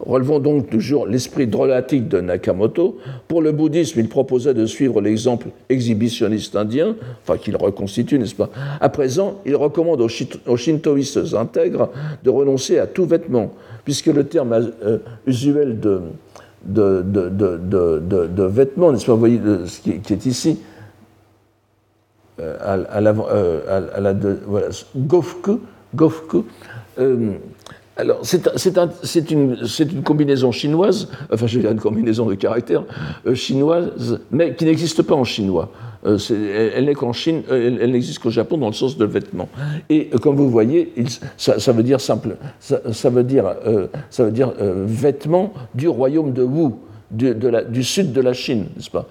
[SPEAKER 2] Relevons donc toujours l'esprit drôlatique de Nakamoto. Pour le bouddhisme, il proposait de suivre l'exemple exhibitionniste indien, enfin qu'il reconstitue, n'est-ce pas? À présent, il recommande aux shintoïstes intègres de renoncer à tout vêtement, puisque le terme euh, usuel de, vêtements, n'est-ce pas? Vous voyez ce qui, est ici, euh, euh, à, la voilà, gofku, gofku alors, c'est une, combinaison chinoise, enfin, je veux dire une combinaison de caractères euh, chinoise, mais qui n'existe pas en chinois. Euh, elle, qu'en Chine, euh, elle, n'existe qu'au Japon dans le sens de vêtement. Et comme vous voyez, ça, veut dire simple, ça, veut dire, ça veut dire vêtement du royaume de Wu du sud de la Chine, n'est-ce pas?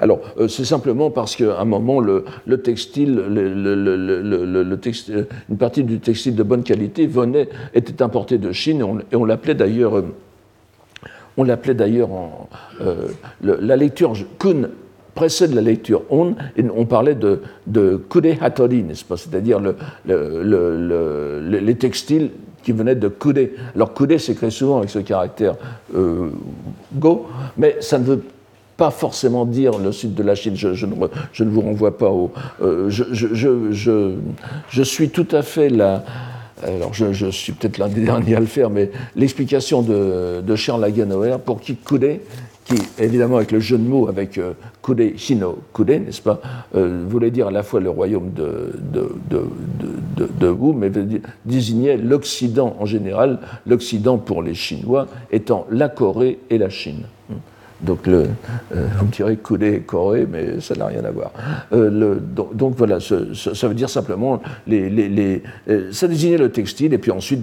[SPEAKER 2] Alors, euh, c'est simplement parce qu'à un moment, le, textile, le, textile, une partie du textile de bonne qualité venait, était importé de Chine, et on, l'appelait d'ailleurs, euh, on l'appelait d'ailleurs en euh, la lecture kun précède la lecture on, et on parlait de, de hatori, n'est-ce pas? C'est-à-dire les textiles qui venait de Koudé. Alors Koudé s'écrit souvent avec ce caractère euh, go, mais ça ne veut pas forcément dire le sud de la Chine. Je, ne, vous renvoie pas au. Euh, je, suis tout à fait là. Alors, je, suis peut-être l'un des <laughs> derniers à le faire, mais l'explication de, de Charles Lagenauer pour qui Koudé qui, évidemment, avec le jeu de mots avec euh, Kude, Shino Kude, n'est-ce pas, euh, voulait dire à la fois le royaume de, de, Wu, mais désignait l'Occident en général, l'Occident pour les Chinois étant la Corée et la Chine. Donc, le, euh, vous me direz Corée, Corée, mais ça n'a rien à voir. Euh, donc, voilà, ça veut dire simplement, les, euh, ça désignait le textile, et puis ensuite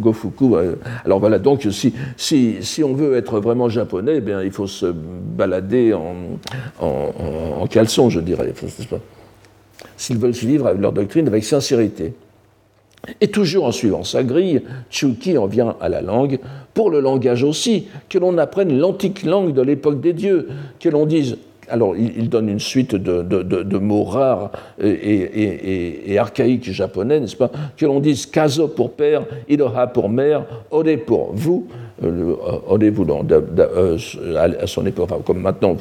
[SPEAKER 2] Gofuku. alors voilà, donc si, si, si, on veut être vraiment japonais, eh bien, il faut se balader en, en, en caleçon, je dirais. S'ils veulent suivre leur doctrine avec sincérité. Et toujours en suivant sa grille, Chuki en vient à la langue, pour le langage aussi, que l'on apprenne l'antique langue de l'époque des dieux, que l'on dise alors, il, donne une suite de, mots rares et, archaïques japonais, n'est-ce pas Que l'on dise kazo pour père, iroha pour mère, ode pour vous, euh, ode vous euh, à son époque, comme maintenant,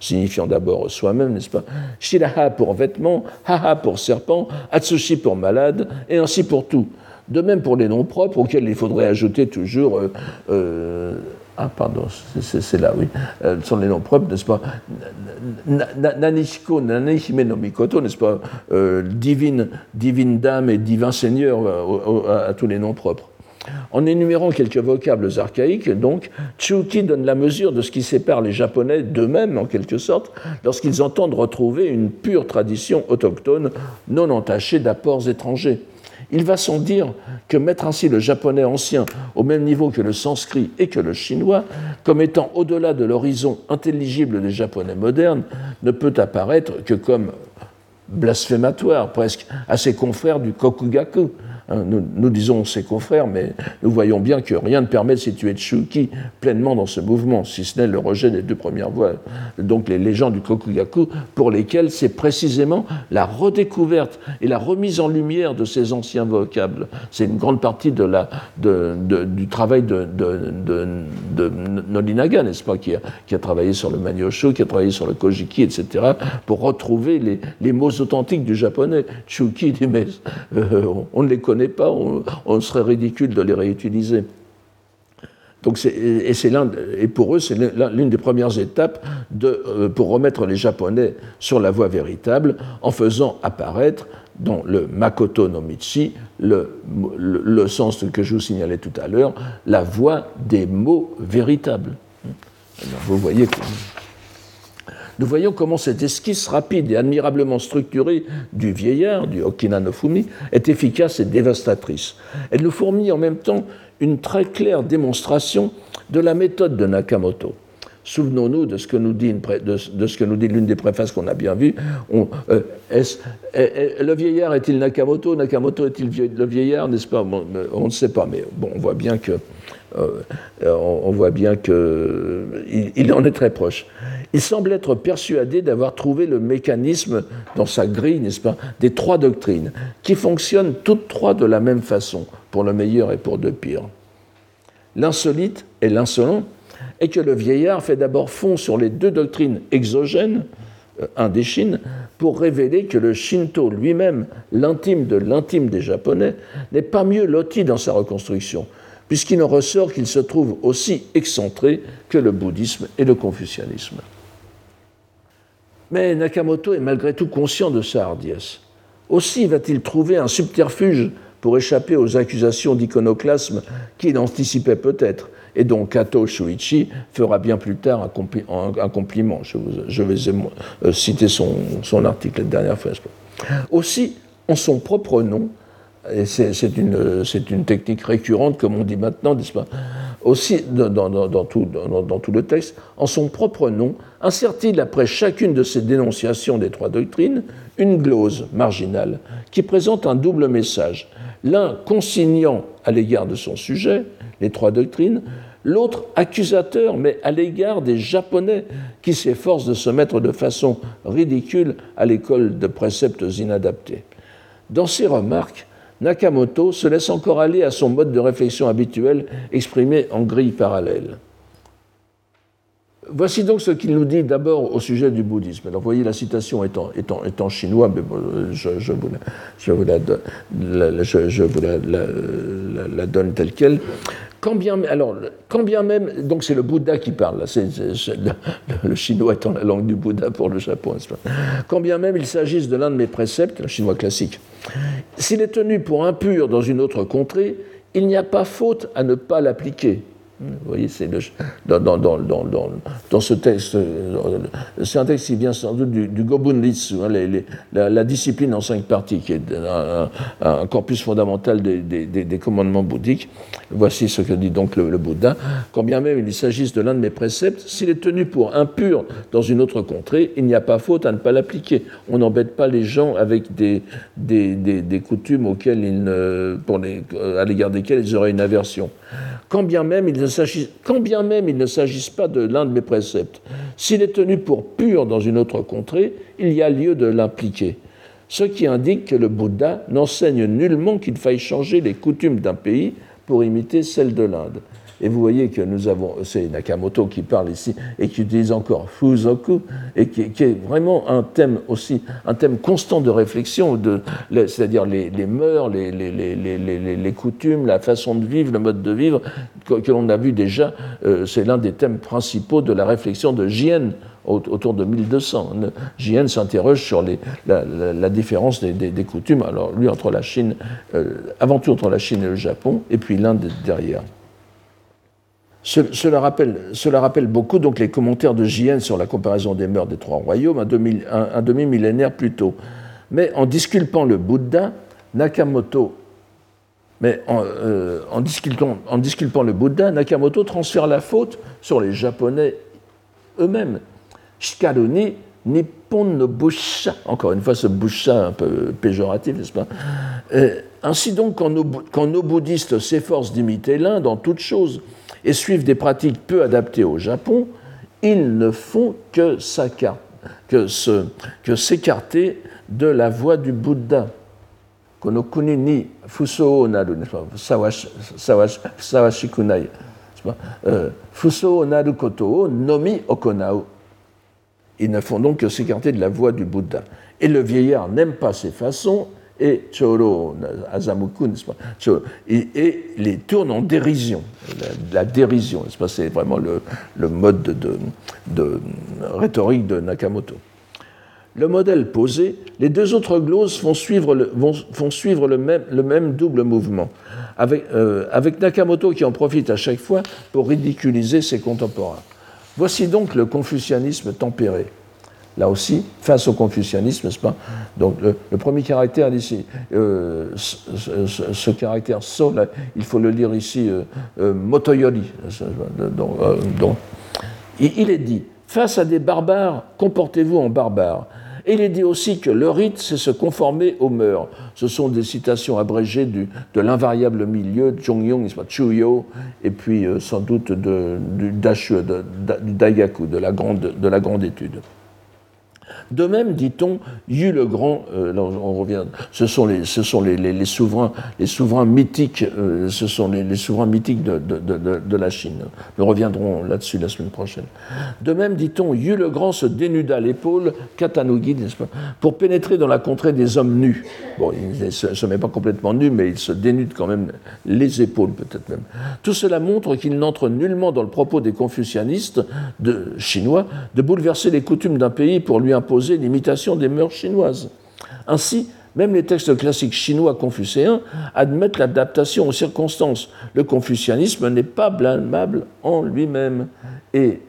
[SPEAKER 2] signifiant d'abord soi-même, n'est-ce pas Shiraha pour vêtements, haha pour serpent, atsushi pour malade, et ainsi pour tout. De même pour les noms propres, auxquels il faudrait ajouter toujours. Euh, ah, pardon, c'est là, oui. Euh, sont les noms propres, n'est-ce pas? Nanishiko, Nanihime no Mikoto, n'est-ce pas? Euh, divine, divine dame et divin seigneur euh, à, tous les noms propres. En énumérant quelques vocables archaïques, donc, Tsuki donne la mesure de ce qui sépare les Japonais d'eux-mêmes, en quelque sorte, lorsqu'ils entendent retrouver une pure tradition autochtone non entachée d'apports étrangers. Il va sans dire que mettre ainsi le japonais ancien au même niveau que le sanskrit et que le chinois, comme étant au-delà de l'horizon intelligible des japonais modernes, ne peut apparaître que comme blasphématoire presque à ses confrères du Kokugaku, Hein, nous, disons ses confrères, mais nous voyons bien que rien ne permet de situer Tsuki pleinement dans ce mouvement, si ce n'est le rejet des deux premières voix. Donc les légendes du Kokugaku, pour lesquelles c'est précisément la redécouverte et la remise en lumière de ces anciens vocables. C'est une grande partie de du travail de, Nolinaga, n'est-ce pas, qui a, travaillé sur le Manyosho, qui a travaillé sur le Kojiki, etc., pour retrouver les, mots authentiques du japonais. Tsuki mais euh, on ne les connaît pas, on, serait ridicule de les réutiliser. Donc et, c'est pour eux, c'est l'une des premières étapes euh, pour remettre les Japonais sur la voie véritable en faisant apparaître dans le Makoto no Michi, le, le, sens que je vous signalais tout à l'heure, la voie des mots véritables. vous voyez que nous voyons comment cette esquisse rapide et admirablement structurée du vieillard, du Okina no Fumi, est efficace et dévastatrice. Elle nous fournit en même temps une très claire démonstration de la méthode de Nakamoto. Souvenons-nous de ce que nous dit, dit l'une des préfaces qu'on a bien vues. Euh, le vieillard est-il Nakamoto? Nakamoto est-il le vieillard N'est-ce pas? On ne sait pas, mais bon, on voit bien que euh, on, voit bien qu'il il en est très proche. Il semble être persuadé d'avoir trouvé le mécanisme dans sa grille, n'est-ce pas, des trois doctrines, qui fonctionnent toutes trois de la même façon, pour le meilleur et pour le pire. L'insolite et l'insolent est que le vieillard fait d'abord fond sur les deux doctrines exogènes, euh, un des pour révéler que le Shinto lui-même, l'intime de l'intime des Japonais, n'est pas mieux loti dans sa reconstruction, puisqu'il en ressort qu'il se trouve aussi excentré que le bouddhisme et le confucianisme. Mais Nakamoto est malgré tout conscient de sa hardiesse. Aussi va-t-il trouver un subterfuge pour échapper aux accusations d'iconoclasme qu'il anticipait peut-être, et dont Kato Shuichi fera bien plus tard un, compliment. Je, vais euh, citer son, article la dernière fois. Aussi, en son propre nom, et c'est une, technique récurrente, comme on dit maintenant, n'est-ce pas? Aussi, dans, tout, le texte, en son propre nom, insère-t-il après chacune de ces dénonciations des trois doctrines une glose marginale qui présente un double message. L'un consignant à l'égard de son sujet, les trois doctrines, l'autre accusateur, mais à l'égard des Japonais qui s'efforcent de se mettre de façon ridicule à l'école de préceptes inadaptés. Dans ces remarques, Nakamoto se laisse encore aller à son mode de réflexion habituel exprimé en grille parallèle. Voici donc ce qu'il nous dit d'abord au sujet du bouddhisme. Alors, vous voyez, la citation est en, chinois, mais je, vous, la, donne telle qu'elle. Quand bien, alors, quand bien même, donc c'est le Bouddha qui parle, le, chinois étant la langue du Bouddha pour le Japon, quand bien même il s'agisse de l'un de mes préceptes, le chinois classique, s'il est tenu pour impur dans une autre contrée, il n'y a pas faute à ne pas l'appliquer. Vous voyez, c'est dans, dans, dans, dans, ce texte, euh, c'est un texte qui vient sans doute du, du hein, la, discipline en cinq parties, qui est un, corpus fondamental des, commandements bouddhiques. Voici ce que dit donc le, Bouddha. Quand bien même il s'agisse de l'un de mes préceptes, s'il est tenu pour impur dans une autre contrée, il n'y a pas faute à ne pas l'appliquer. On n'embête pas les gens avec des, des, coutumes auxquelles ils pour les, à l'égard desquelles ils auraient une aversion quand bien même il ne s'agisse pas de l'un de mes préceptes. S'il est tenu pour pur dans une autre contrée, il y a lieu de l'impliquer. Ce qui indique que le Bouddha n'enseigne nullement qu'il faille changer les coutumes d'un pays pour imiter celles de l'Inde. Et vous voyez que nous avons, c'est Nakamoto qui parle ici et qui utilise encore Fuzoku, et qui, est vraiment un thème aussi, un thème constant de réflexion, c'est-à-dire les, mœurs, les, coutumes, la façon de vivre, le mode de vivre, que, l'on a vu déjà, euh, c'est l'un des thèmes principaux de la réflexion de Jien autour de 1200. Jien s'interroge sur la, différence des, coutumes, alors lui entre la Chine, euh, avant tout entre la Chine et le Japon, et puis l'Inde derrière. Cela rappelle, beaucoup donc les commentaires de J.N. sur la comparaison des mœurs des trois royaumes un, demi-millénaire plus tôt. Mais en disculpant le Bouddha, Nakamoto, mais en, euh, disculpant, en, disculpant, le Bouddha, Nakamoto transfère la faute sur les Japonais eux-mêmes. Shikaruni Nippon no Busha, encore une fois ce Busha un peu péjoratif, n'est-ce pas? Euh, Ainsi donc, quand nos, quand nos bouddhistes s'efforcent d'imiter l'Inde en toutes choses et suivent des pratiques peu adaptées au Japon, ils ne font que s'écarter de la voie du Bouddha. Konokuni ni fuso naru, sawashikunai. Euh, nomi. Ils ne font donc que s'écarter de la voie du Bouddha. Et le vieillard n'aime pas ces façons et et, les tourne en dérision, la, dérision, c'est vraiment le, mode de, rhétorique de Nakamoto. Le modèle posé, les deux autres gloses font suivre le, font suivre le, même, le même, double mouvement, euh, avec Nakamoto qui en profite à chaque fois pour ridiculiser ses contemporains. Voici donc le confucianisme tempéré là aussi, face au confucianisme, n'est-ce pas? Donc le, premier caractère ici, euh, ce, caractère so, il faut le lire ici, euh, euh motoyori. Donc, il est dit, face à des barbares, comportez-vous en barbare. Et il est dit aussi que le rite, c'est se conformer aux mœurs. Ce sont des citations abrégées de l'invariable milieu, Chuyo, et puis sans doute de, du, du Daigaku, de la grande, de la grande étude. De même, dit-on, Yu le Grand, euh, on revient, ce sont les, ce sont les, souverains, les souverains mythiques, euh, ce sont les, souverains mythiques de, de, la Chine. Nous reviendrons là-dessus la semaine prochaine. De même, dit-on, Yu le Grand se dénuda l'épaule, Katanugi, n'est-ce pas, pour pénétrer dans la contrée des hommes nus. Bon, il ne se, met pas complètement nu, mais il se dénude quand même les épaules, peut-être même. Tout cela montre qu'il n'entre nullement dans le propos des confucianistes de, chinois de bouleverser les coutumes d'un pays pour lui imposer l'imitation des mœurs chinoises. Ainsi, même les textes classiques chinois confucéens admettent l'adaptation aux circonstances. Le confucianisme n'est pas blâmable en lui-même. Et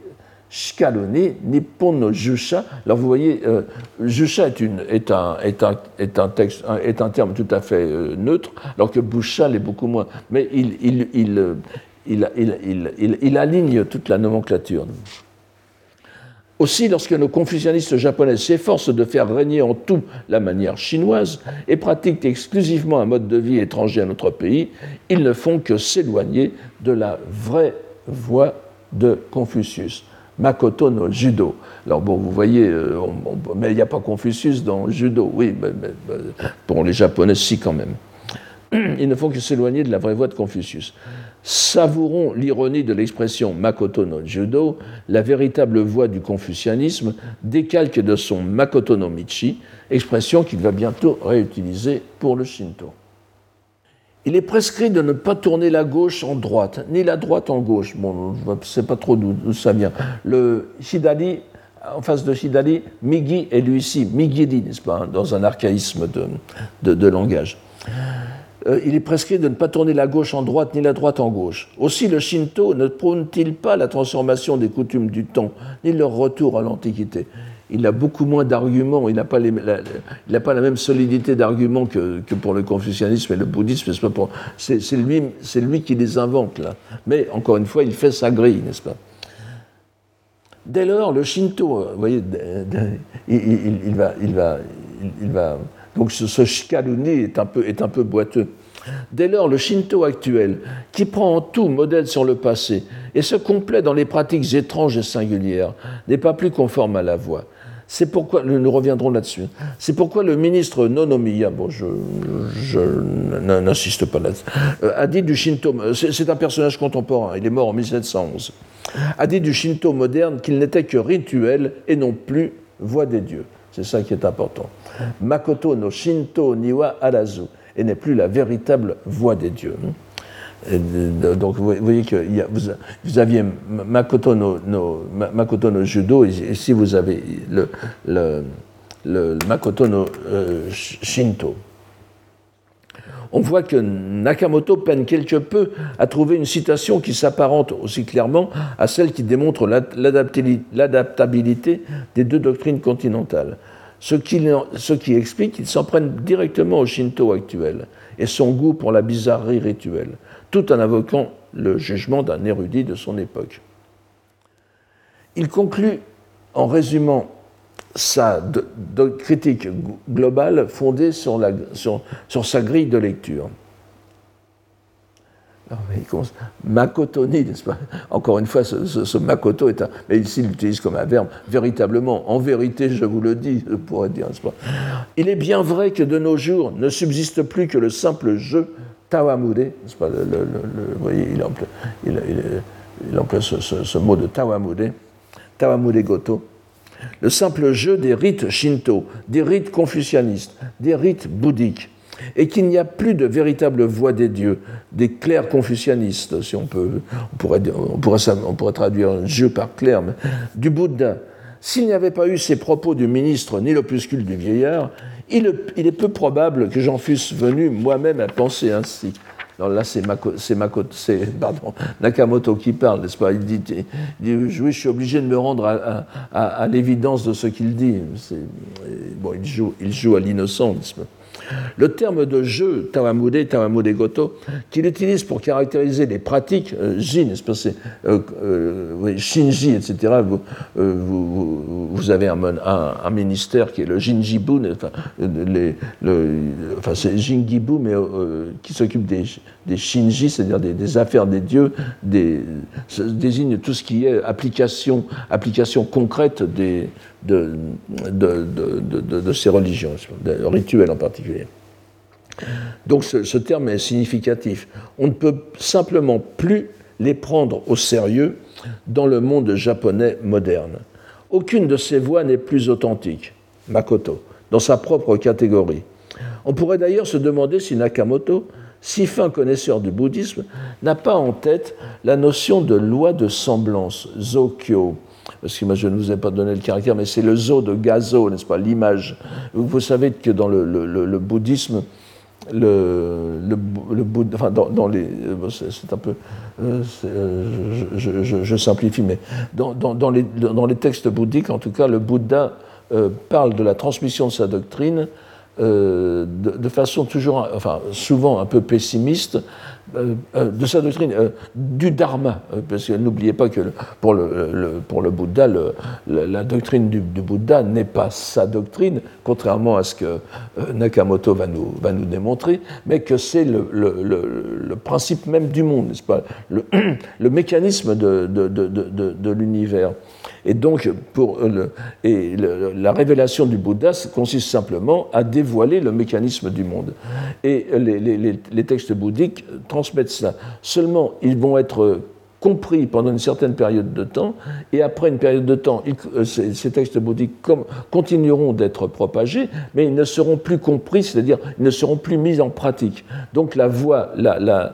[SPEAKER 2] Shikaroni, Nippon no Jusha, alors vous voyez, euh, Jusha est, un, est, un, est, un texte, est un terme tout à fait euh, neutre, alors que Busha l'est beaucoup moins. Mais il, il, il, il, il aligne toute la nomenclature. Aussi, lorsque nos confucianistes japonais s'efforcent de faire régner en tout la manière chinoise et pratiquent exclusivement un mode de vie étranger à notre pays, ils ne font que s'éloigner de la vraie voie de Confucius. Makoto no judo. Alors bon, vous voyez, euh, mais il n'y a pas Confucius dans judo, oui, mais, pour les Japonais, si quand même. <clears throat> Ils ne font que s'éloigner de la vraie voie de Confucius. Savourons l'ironie de l'expression Makoto no Judo, la véritable voie du confucianisme, décalque de son Makoto no Michi, expression qu'il va bientôt réutiliser pour le Shinto. Il est prescrit de ne pas tourner la gauche en droite, ni la droite en gauche. Bon, je ne sais pas trop d'où ça vient. Le Hidari, en face de Hidari, Migi est lui ici, Migiri, n'est-ce pas, hein, dans un archaïsme de, de langage. Euh, il est prescrit de ne pas tourner la gauche en droite ni la droite en gauche. Aussi le Shinto ne prône-t-il pas la transformation des coutumes du temps, ni leur retour à l'Antiquité? Il a beaucoup moins d'arguments, il n'a pas, la même solidité d'arguments que, pour le confucianisme et le bouddhisme, c'est lui, qui les invente là. Mais encore une fois, il fait sa grille, n'est-ce pas? Dès lors, le Shinto, vous voyez, il, va, il, va, il va donc ce, shikaruni est un, peu, boiteux. Dès lors, le Shinto actuel, qui prend en tout modèle sur le passé et se complaît dans les pratiques étranges et singulières, n'est pas plus conforme à la voie. C'est pourquoi, nous reviendrons là-dessus, c'est pourquoi le ministre Nonomiya, bon, je, je n'insiste pas là-dessus, euh, a dit du Shinto, c'est un personnage contemporain, il est mort en 1711, a dit du Shinto moderne qu'il n'était que rituel et non plus voie des dieux. C'est ça qui est important. Makoto no Shinto niwa arazu, et n'est plus la véritable voix des dieux. donc vous voyez que vous, aviez Makoto no, Judo, et ici vous avez le, le, Makoto no euh, Shinto. On voit que Nakamoto peine quelque peu à trouver une citation qui s'apparente aussi clairement à celle qui démontre l'adaptabilité des deux doctrines continentales ce qui, explique qu'il s'en prenne directement au Shinto actuel et son goût pour la bizarrerie rituelle, tout en invoquant le jugement d'un érudit de son époque. Il conclut en résumant sa critique globale fondée sur, sa grille de lecture. Makotoni, n'est-ce pas? Encore une fois, ce, Makoto est un. Mais ici, il l'utilise comme un verbe. Véritablement, en vérité, je vous le dis, je pourrais dire, n'est-ce pas? Il est bien vrai que de nos jours ne subsiste plus que le simple jeu Tawamude, n'est-ce pas? Vous voyez, il emploie, il, il, ce, ce, mot de Tawamude, Tawamude Goto. Le simple jeu des rites shinto, des rites confucianistes, des rites bouddhiques et qu'il n'y a plus de véritable voix des dieux, des clercs confucianistes, si on peut, on pourrait, on pourrait, traduire jeu par clerc, du Bouddha. S'il n'y avait pas eu ces propos du ministre ni l'opuscule du vieillard, il, est peu probable que j'en fusse venu moi-même à penser ainsi. Alors là, c'est Nakamoto qui parle, n'est-ce pas? Il dit, oui, je suis obligé de me rendre à, l'évidence de ce qu'il dit. Bon, il joue, il joue à l'innocence. Le terme de jeu, Tawamude, Tawamude Goto, qu'il utilise pour caractériser les pratiques, euh, Jin, euh, euh, Shinji, etc., vous, vous, avez un, ministère qui est le Jinjibu, enfin, le, enfin c'est Jingibu, mais qui s'occupe des, des Shinji, c'est-à-dire des, affaires des dieux, des, désigne tout ce qui est application, application concrète des, de, de, ces religions, de rituels en particulier. Donc ce, terme est significatif. On ne peut simplement plus les prendre au sérieux dans le monde japonais moderne. Aucune de ces voix n'est plus authentique, Makoto, dans sa propre catégorie. On pourrait d'ailleurs se demander si Nakamoto, si fin connaisseur du bouddhisme, n'a pas en tête la notion de loi de semblance, Zokyo, parce que moi je ne vous ai pas donné le caractère, mais c'est le zo de gazo, n'est-ce pas, l'image. Vous savez que dans le, bouddhisme, le, le, enfin dans, les, c'est un peu, euh, euh, je, simplifie, mais dans, dans, les, dans les textes bouddhiques, en tout cas, le Bouddha euh, parle de la transmission de sa doctrine de, de, façon toujours, enfin souvent un peu pessimiste, euh, euh, de sa doctrine, euh, du dharma, parce n'oubliez pas que pour le, pour le Bouddha, la doctrine du, Bouddha n'est pas sa doctrine, contrairement à ce que Nakamoto va nous, va nous démontrer, mais que c'est le, principe même du monde, n'est-ce pas? Le, <clears throat> mécanisme de, de, de l'univers. Et donc, pour la révélation du Bouddha consiste simplement à dévoiler le mécanisme du monde. Et les, textes bouddhiques transmettre cela. Seulement, ils vont être compris pendant une certaine période de temps, et après une période de temps, euh, ces, textes bouddhiques continueront d'être propagés, mais ils ne seront plus compris, c'est-à-dire ils ne seront plus mis en pratique. Donc la voie, la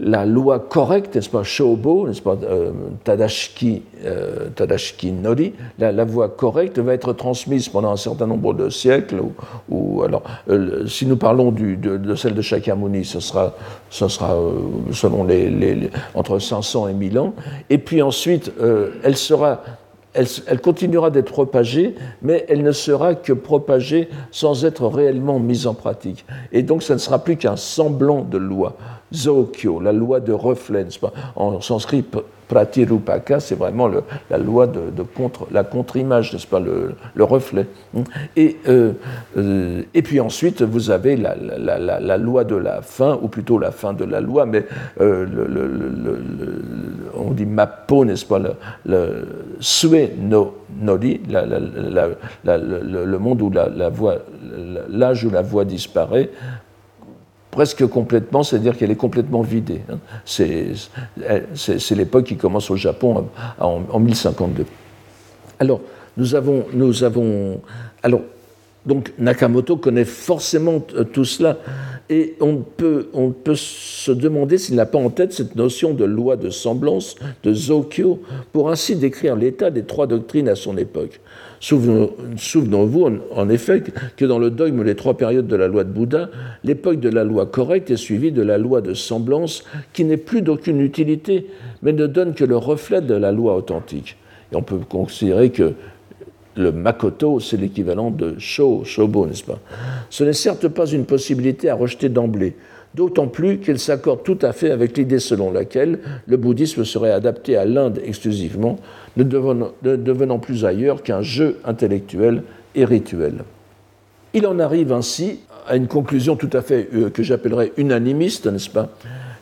[SPEAKER 2] loi correcte, n'est-ce pas, Shobo, n'est-ce pas, euh, Tadashiki, euh, Tadashiki Nori, la, voie correcte va être transmise pendant un certain nombre de siècles. Ou, alors, euh, si nous parlons de, celle de Shakyamuni, ce sera, ce sera selon les, entre 500 et 1000 ans. Et puis ensuite, elle sera elle, continuera d'être propagée, mais elle ne sera que propagée sans être réellement mise en pratique. Et donc, ça ne sera plus qu'un semblant de loi. Zokyo, la loi de pas en sanskrit, pratirupaka, c'est vraiment la loi de, contre, la contre-image, n'est-ce pas, le, reflet. Et, euh, euh, et puis ensuite, vous avez la, loi de la fin, ou plutôt la fin de la loi, mais euh, on dit mappo, n'est-ce pas, le, sue no nori, le monde où la, voix, l'âge où la voix disparaît, presque complètement, c'est-à-dire qu'elle est complètement vidée. Hein. C'est l'époque qui commence au Japon en, 1052. Alors, nous avons, nous avons, alors, donc Nakamoto connaît forcément tout cela, et on peut, on peut se demander s'il n'a pas en tête cette notion de loi de semblance, de Zokyo, pour ainsi décrire l'état des trois doctrines à son époque. Souvenons-vous en effet que dans le dogme Les trois périodes de la loi de Bouddha, l'époque de la loi correcte est suivie de la loi de semblance qui n'est plus d'aucune utilité, mais ne donne que le reflet de la loi authentique. Et on peut considérer que le Makoto, c'est l'équivalent de Sho, Shobo, n'est-ce pas? Ce n'est certes pas une possibilité à rejeter d'emblée, d'autant plus qu'elle s'accorde tout à fait avec l'idée selon laquelle le bouddhisme serait adapté à l'Inde exclusivement, ne devenant, plus ailleurs qu'un jeu intellectuel et rituel. Il en arrive ainsi à une conclusion tout à fait euh, que j'appellerais unanimiste, n'est-ce pas?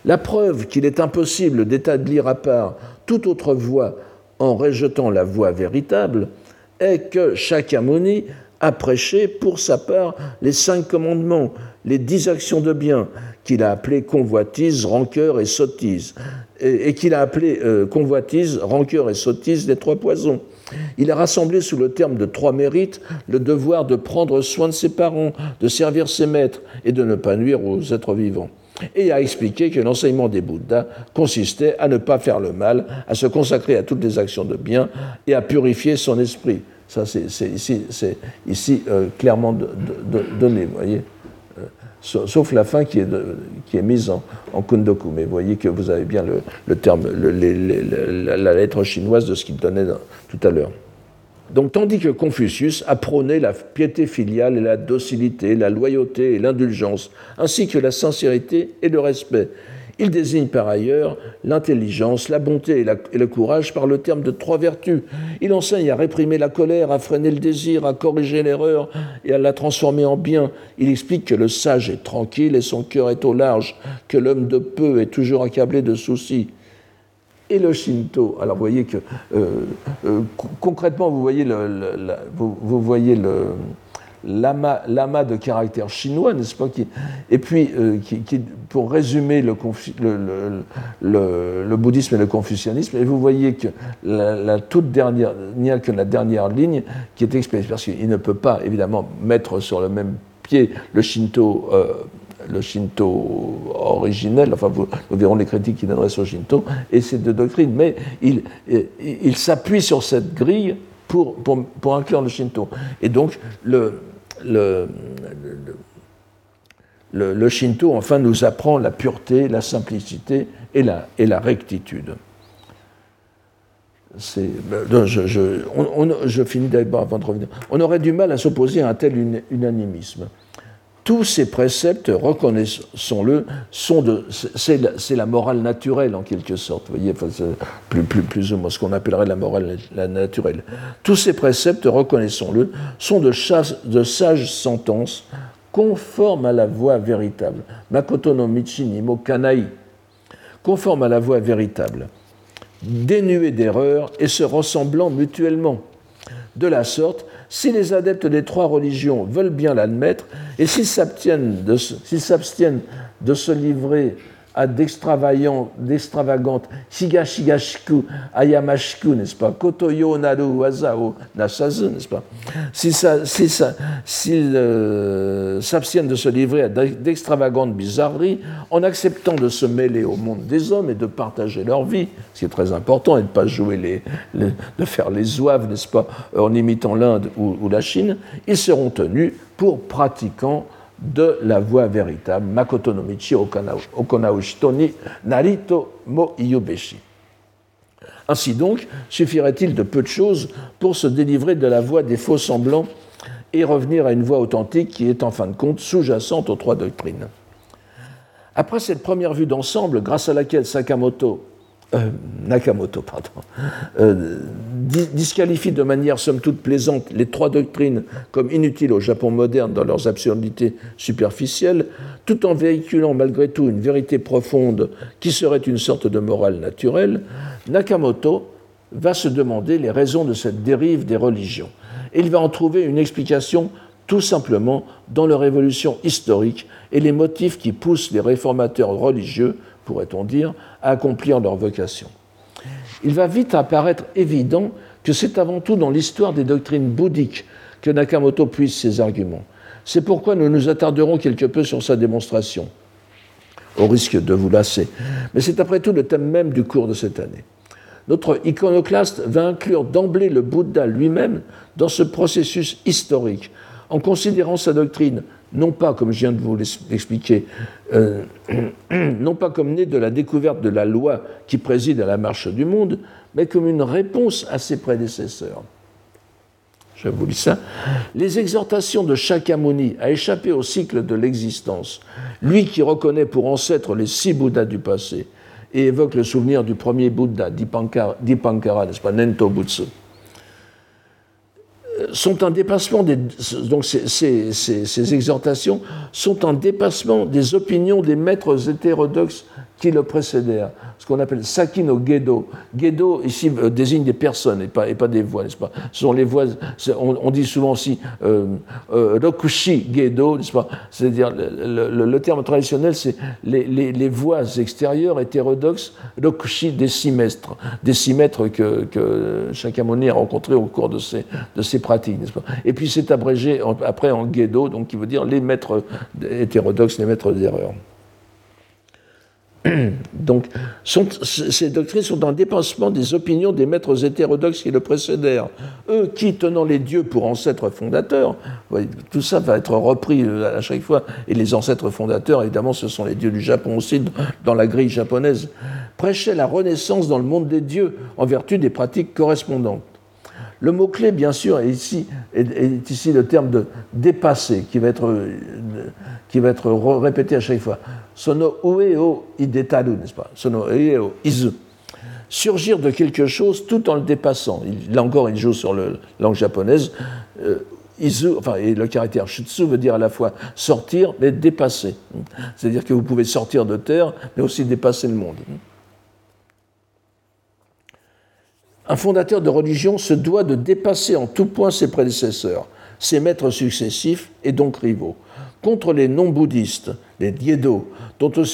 [SPEAKER 2] La preuve qu'il est impossible d'établir à part toute autre voie en rejetant la voie véritable est que Shakyamuni a prêché pour sa part les cinq commandements, les dix actions de bien, qu'il a appelées convoitise, rancœur et sottise, et, qu'il a appelé euh, convoitise, rancœur et sottise les trois poisons. Il a rassemblé sous le terme de trois mérites le devoir de prendre soin de ses parents, de servir ses maîtres et de ne pas nuire aux êtres vivants. Et a expliqué que l'enseignement des Bouddhas consistait à ne pas faire le mal, à se consacrer à toutes les actions de bien et à purifier son esprit. Ça, c'est ici, euh, clairement donné, vous voyez. Euh, sauf la fin qui est, qui est mise en, en, kundoku. Mais vous voyez que vous avez bien le, terme, la lettre chinoise de ce qu'il donnait tout à l'heure. Donc, tandis que Confucius apprenait la piété filiale et la docilité, la loyauté et l'indulgence, ainsi que la sincérité et le respect, il désigne par ailleurs l'intelligence, la bonté et, le courage par le terme de trois vertus. Il enseigne à réprimer la colère, à freiner le désir, à corriger l'erreur et à la transformer en bien. Il explique que le sage est tranquille et son cœur est au large, que l'homme de peu est toujours accablé de soucis. Et le Shinto, alors vous voyez que euh, euh, concrètement, vous voyez le, lama, de caractère chinois, n'est-ce pas Et puis, euh, pour résumer le, bouddhisme et le confucianisme, et vous voyez que la, toute dernière, que la ligne qui est expliquée, parce qu'il ne peut pas évidemment mettre sur le même pied le Shinto. Le Shinto originel, enfin vous, verrons les critiques qu'il sur le Shinto, et ces deux doctrines, mais il, s'appuie sur cette grille pour, inclure le Shinto. Et donc, le, Shinto, enfin, nous apprend la pureté, la simplicité et la, rectitude. Ben, je, je, finis d'abord avant de revenir. On aurait du mal à s'opposer à un tel unanimisme tous ces préceptes, reconnaissons-le, sont de, c'est la, morale naturelle en quelque sorte, vous voyez, plus, plus, plus, ou moins ce qu'on appellerait la morale naturelle. Tous ces préceptes, reconnaissons-le, sont de, de, sages sentences conformes à la voie véritable. Makoto no Michi Nimo Kanai, conformes à la voie véritable, dénuées d'erreurs et se ressemblant mutuellement. De la sorte, si les adeptes des trois religions veulent bien l'admettre, et s'ils s'abstiennent de, se livrer à d'extravagantes. Shigashigashiku ayamashiku, n'est-ce pas, kotoyo naru wazao nasazu, n'est-ce pas, s'ils euh, s'abstiennent de se livrer à d'extravagantes bizarreries en acceptant de se mêler au monde des hommes et de partager leur vie, ce qui est très important, et de ne pas jouer les, de faire les zouaves, n'est-ce pas, en imitant l'Inde ou, ou la Chine, ils seront tenus pour pratiquants de la voie véritable, Makoto no Michi Okonaushito Narito Mo Iyubeshi. Ainsi donc, suffirait-il de peu de choses pour se délivrer de la voie des faux semblants et revenir à une voie authentique qui est en fin de compte sous-jacente aux trois doctrines. Après cette première vue d'ensemble, grâce à laquelle Sakamoto euh, Nakamoto, pardon, euh, disqualifie de manière somme toute plaisante les trois doctrines comme inutiles au Japon moderne dans leurs absurdités superficielles, tout en véhiculant malgré tout une vérité profonde qui serait une sorte de morale naturelle, Nakamoto va se demander les raisons de cette dérive des religions. Il va en trouver une explication tout simplement dans leur évolution historique et les motifs qui poussent les réformateurs religieux pourrait-on dire, à accomplir leur vocation. Il va vite apparaître évident que c'est avant tout dans l'histoire des doctrines bouddhiques que Nakamoto puise ses arguments. C'est pourquoi nous nous attarderons quelque peu sur sa démonstration, au risque de vous lasser. Mais c'est après tout le thème même du cours de cette année. Notre iconoclaste va inclure d'emblée le Bouddha lui-même dans ce processus historique, en considérant sa doctrine non pas, comme je viens de vous l'expliquer, euh, <clears throat> non pas comme né de la découverte de la loi qui préside à la marche du monde, mais comme une réponse à ses prédécesseurs. je vous lis ça, les exhortations de Shakyamuni à échapper au cycle de l'existence, lui qui reconnaît pour ancêtre les six Bouddhas du passé et évoque le souvenir du premier Bouddha, Dipankara, Dipankara n'est-ce pas, Nento Butsu, sont un dépassement des, donc ces, ces, exhortations sont un dépassement des opinions des maîtres hétérodoxes qui le précédèrent, ce qu'on appelle Sakino Gedo. Gedo, ici, euh, désigne des personnes et pas, et pas des voix, n'est-ce pas? Ce sont les voix, on, dit souvent aussi euh, euh, Rokushi Gedo, n'est-ce pas? C'est-à-dire, le, terme traditionnel, c'est les, les, les, voix extérieures hétérodoxes, Rokushi décimestres, décimètres que, que Shakyamuni a rencontrés au cours de ses, de ses Et puis c'est abrégé après en Gedo, donc qui veut dire les maîtres hétérodoxes, les maîtres d'erreur. <clears throat> Donc, ces doctrines sont un dépassement des opinions des maîtres hétérodoxes qui le précédèrent. Eux qui, tenant les dieux pour ancêtres fondateurs, tout ça va être repris euh, à chaque fois, et les ancêtres fondateurs, évidemment, ce sont les dieux du Japon aussi, dans la grille japonaise, prêchaient la renaissance dans le monde des dieux en vertu des pratiques correspondantes. Le mot-clé, bien sûr, est ici, le terme de dépasser, qui va être, qui va être répété à chaque fois. Sono ueo idetaru, n'est-ce pas? Sono ueo izu. Surgir de quelque chose tout en le dépassant. là encore, il joue sur la langue japonaise. Euh, izu, enfin, et le caractère shutsu veut dire à la fois sortir, mais dépasser. C'est-à-dire que vous pouvez sortir de terre, mais aussi dépasser le monde. Un fondateur de religion se doit de dépasser en tout point ses prédécesseurs, ses maîtres successifs et donc rivaux. Contre les non-bouddhistes, les Diedo, dont on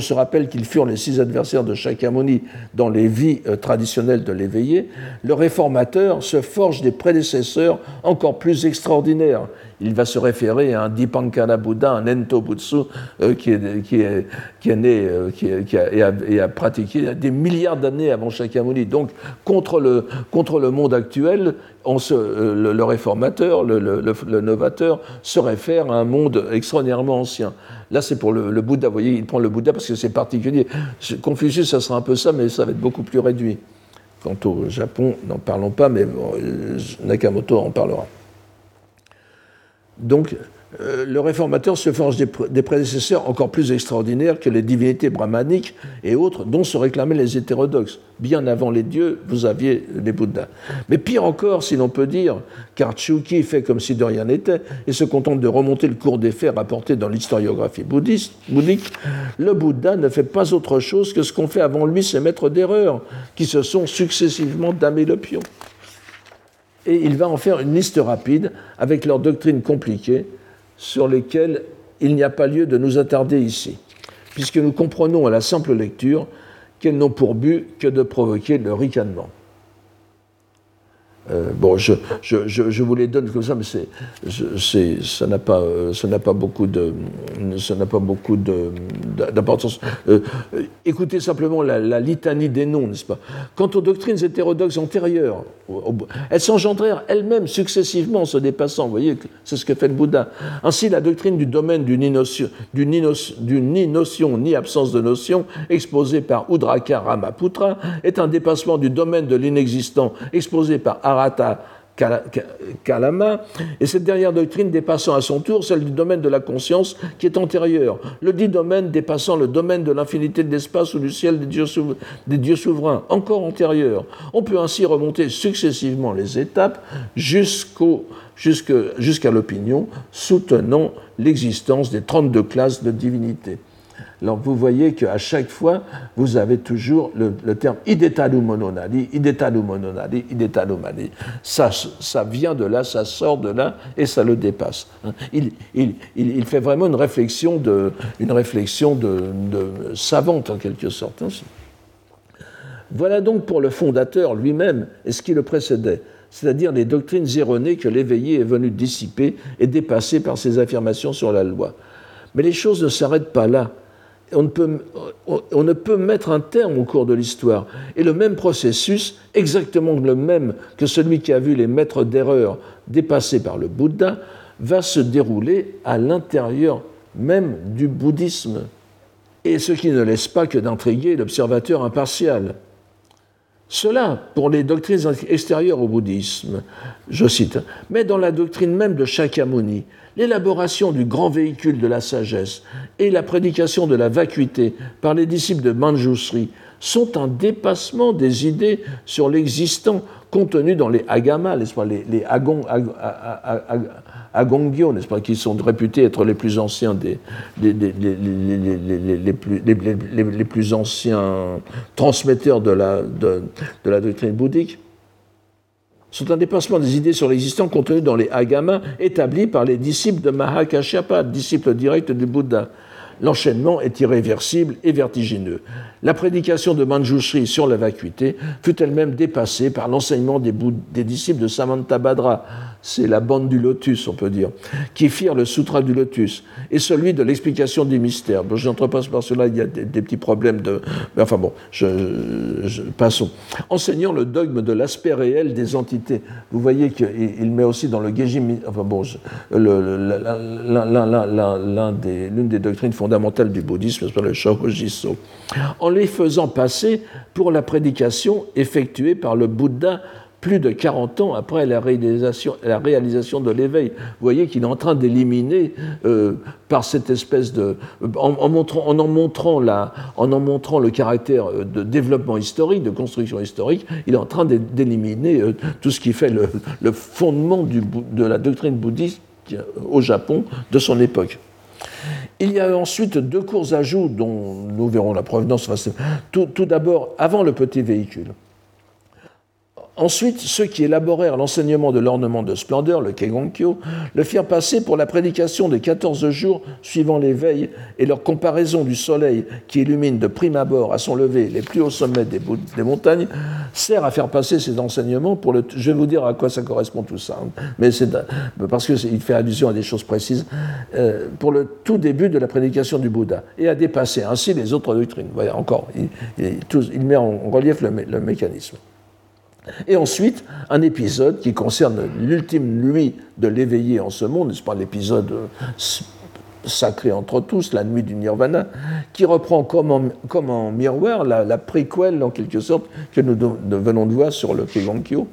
[SPEAKER 2] se, rappelle qu'ils furent les six adversaires de Shakyamuni dans les vies euh, traditionnelles de l'éveillé, le réformateur se forge des prédécesseurs encore plus extraordinaires il va se référer à un Dipankara Buddha, un Ento Butsu, euh, qui, est, qui, est, qui, est, né euh, qui, a, et, a, pratiqué des milliards d'années avant Shakyamuni. Donc, contre le, contre le monde actuel, euh, le, réformateur, le, le, novateur, se réfère à un monde extraordinairement ancien. Là, c'est pour le, Bouddha. Vous voyez, il prend le Bouddha parce que c'est particulier. Confucius, ça sera un peu ça, mais ça va être beaucoup plus réduit. Quant au Japon, n'en parlons pas, mais Nakamoto en parlera. Donc, euh, le réformateur se forge des, prédécesseurs encore plus extraordinaires que les divinités brahmaniques et autres dont se réclamaient les hétérodoxes. Bien avant les dieux, vous aviez les Bouddhas. Mais pire encore, si l'on peut dire, car Chuki fait comme si de rien n'était et se contente de remonter le cours des faits rapportés dans l'historiographie bouddhique, le Bouddha ne fait pas autre chose que ce qu'ont fait avant lui ses maîtres d'erreur, qui se sont successivement damés le pion et il va en faire une liste rapide avec leurs doctrines compliquées sur lesquelles il n'y a pas lieu de nous attarder ici, puisque nous comprenons à la simple lecture qu'elles n'ont pour but que de provoquer le ricanement. Euh, bon, je, je, je, vous les donne comme ça, mais c'est, ça n'a pas, euh, ça n'a pas beaucoup de, ça n'a pas beaucoup d'importance. Euh, écoutez simplement la, litanie des noms, n'est-ce pas? Quant aux doctrines hétérodoxes antérieures, elles s'engendrèrent elles-mêmes successivement en se dépassant. Vous voyez, c'est ce que fait le Bouddha. Ainsi, la doctrine du domaine du ni notion, du ni, notion ni absence de notion, exposée par Udraka Ramaputra, est un dépassement du domaine de l'inexistant, exposé par Et cette dernière doctrine dépassant à son tour celle du domaine de la conscience qui est antérieure, le dit domaine dépassant le domaine de l'infinité de l'espace ou du ciel des dieux, souverains, encore antérieur. On peut ainsi remonter successivement les étapes jusqu'à l'opinion soutenant l'existence des 32 classes de divinité. Alors vous voyez qu'à chaque fois, vous avez toujours le, terme idetaru mononadi, idetaru mononadi, idetaru mani. Ça, ça vient de là, ça sort de là et ça le dépasse. Il, il, il fait vraiment une réflexion, de, une réflexion de savante en quelque sorte. Hein. Voilà donc pour le fondateur lui-même et ce qui le précédait, c'est-à-dire les doctrines erronées que l'éveillé est venu dissiper et dépasser par ses affirmations sur la loi. Mais les choses ne s'arrêtent pas là on ne, peut, mettre un terme au cours de l'histoire. Et le même processus, exactement le même que celui qui a vu les maîtres d'erreur dépassés par le Bouddha, va se dérouler à l'intérieur même du bouddhisme. Et ce qui ne laisse pas que d'intriguer l'observateur impartial. Cela, pour les doctrines extérieures au bouddhisme, je cite, mais dans la doctrine même de Shakyamuni, l'élaboration du grand véhicule de la sagesse et la prédication de la vacuité par les disciples de Manjusri sont un dépassement des idées sur l'existant contenu dans les agamas, les, les agongyo, n'est-ce pas, qui sont réputés être les plus anciens des, les, les, plus, anciens transmetteurs de la, de la doctrine bouddhique sont un dépassement des idées sur l'existant contenu dans les agamas établis par les disciples de Mahakashyapa, disciples directs du Bouddha l'enchaînement est irréversible et vertigineux. La prédication de Manjushri sur la vacuité fut elle-même dépassée par l'enseignement des, des, disciples de Samantabhadra, c'est la bande du lotus, on peut dire, qui firent le sutra du lotus, et celui de l'explication du mystère. Bon, je n'entre pas par cela, il y a des, petits problèmes de. Enfin bon, passons. Enseignant le dogme de l'aspect réel des entités. Vous voyez qu'il met aussi dans le Gejim. Enfin bon, l'une des, des doctrines fondamentales du bouddhisme, c'est le Shohojiso. En les faisant passer pour la prédication effectuée par le Bouddha plus de 40 ans après la réalisation, de l'éveil. Vous voyez qu'il est en train d'éliminer euh, par cette espèce de... En, montrant, en, en, montrant la, en en montrant le caractère euh, de développement historique, de construction historique, il est en train d'éliminer euh, tout ce qui fait le, fondement de la doctrine bouddhiste au Japon de son époque. Il y a ensuite deux courts ajouts dont nous verrons la provenance. tout d'abord, avant le petit véhicule. Ensuite, ceux qui élaborèrent l'enseignement de l'ornement de splendeur, le Kegonkyo, le firent passer pour la prédication des 14 jours suivant l'éveil et leur comparaison du soleil qui illumine de prime abord à son lever les plus hauts sommets des, montagnes sert à faire passer ces enseignements pour le. Je vais vous dire à quoi ça correspond tout ça, hein. mais c'est parce qu'il fait allusion à des choses précises euh, pour le tout début de la prédication du Bouddha et à dépasser ainsi les autres doctrines. Voyez encore, il, met en relief le mécanisme. Et ensuite, un épisode qui concerne l'ultime nuit de l'éveillé en ce monde, n'est-ce pas l'épisode euh, sacré entre tous, la nuit du nirvana, qui reprend comme en, miroir la, préquelle, en quelque sorte, que nous, venons de voir sur le Kegonkyo.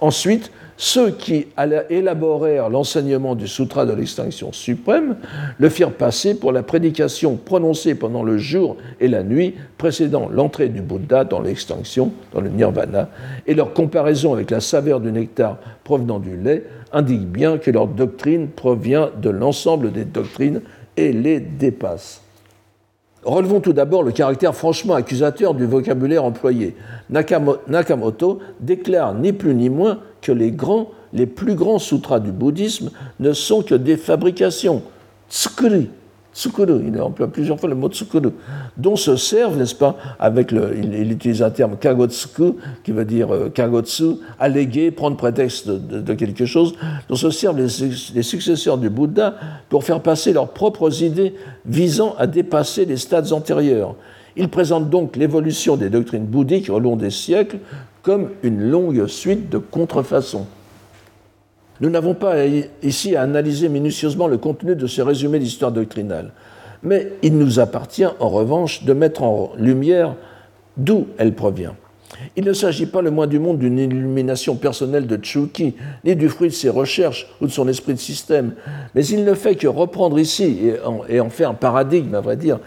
[SPEAKER 2] Ensuite, ceux qui élaborèrent l'enseignement du Sutra de l'extinction suprême le firent passer pour la prédication prononcée pendant le jour et la nuit précédant l'entrée du Bouddha dans l'extinction, dans le nirvana, et leur comparaison avec la saveur du nectar provenant du lait indique bien que leur doctrine provient de l'ensemble des doctrines et les dépasse. Relevons tout d'abord le caractère franchement accusateur du vocabulaire employé. Nakamoto déclare ni plus ni moins que les grands, les plus grands sutras du bouddhisme ne sont que des fabrications, tsukuri, tsukuru, il emploie plusieurs fois le mot tsukuru, dont se servent, n'est-ce pas, avec le, il, utilise un terme kagotsuku, qui veut dire euh, kagotsu, alléguer, prendre prétexte de, quelque chose, dont se servent les, les, successeurs du Bouddha pour faire passer leurs propres idées visant à dépasser les stades antérieurs. Il présente donc l'évolution des doctrines bouddhiques au long des siècles comme une longue suite de contrefaçons. Nous n'avons pas ici à analyser minutieusement le contenu de ce résumé d'histoire doctrinale, mais il nous appartient en revanche de mettre en lumière d'où elle provient. Il ne s'agit pas le moins du monde d'une illumination personnelle de Tchuki, ni du fruit de ses recherches ou de son esprit de système, mais il ne fait que reprendre ici, et en, fait un paradigme à vrai dire,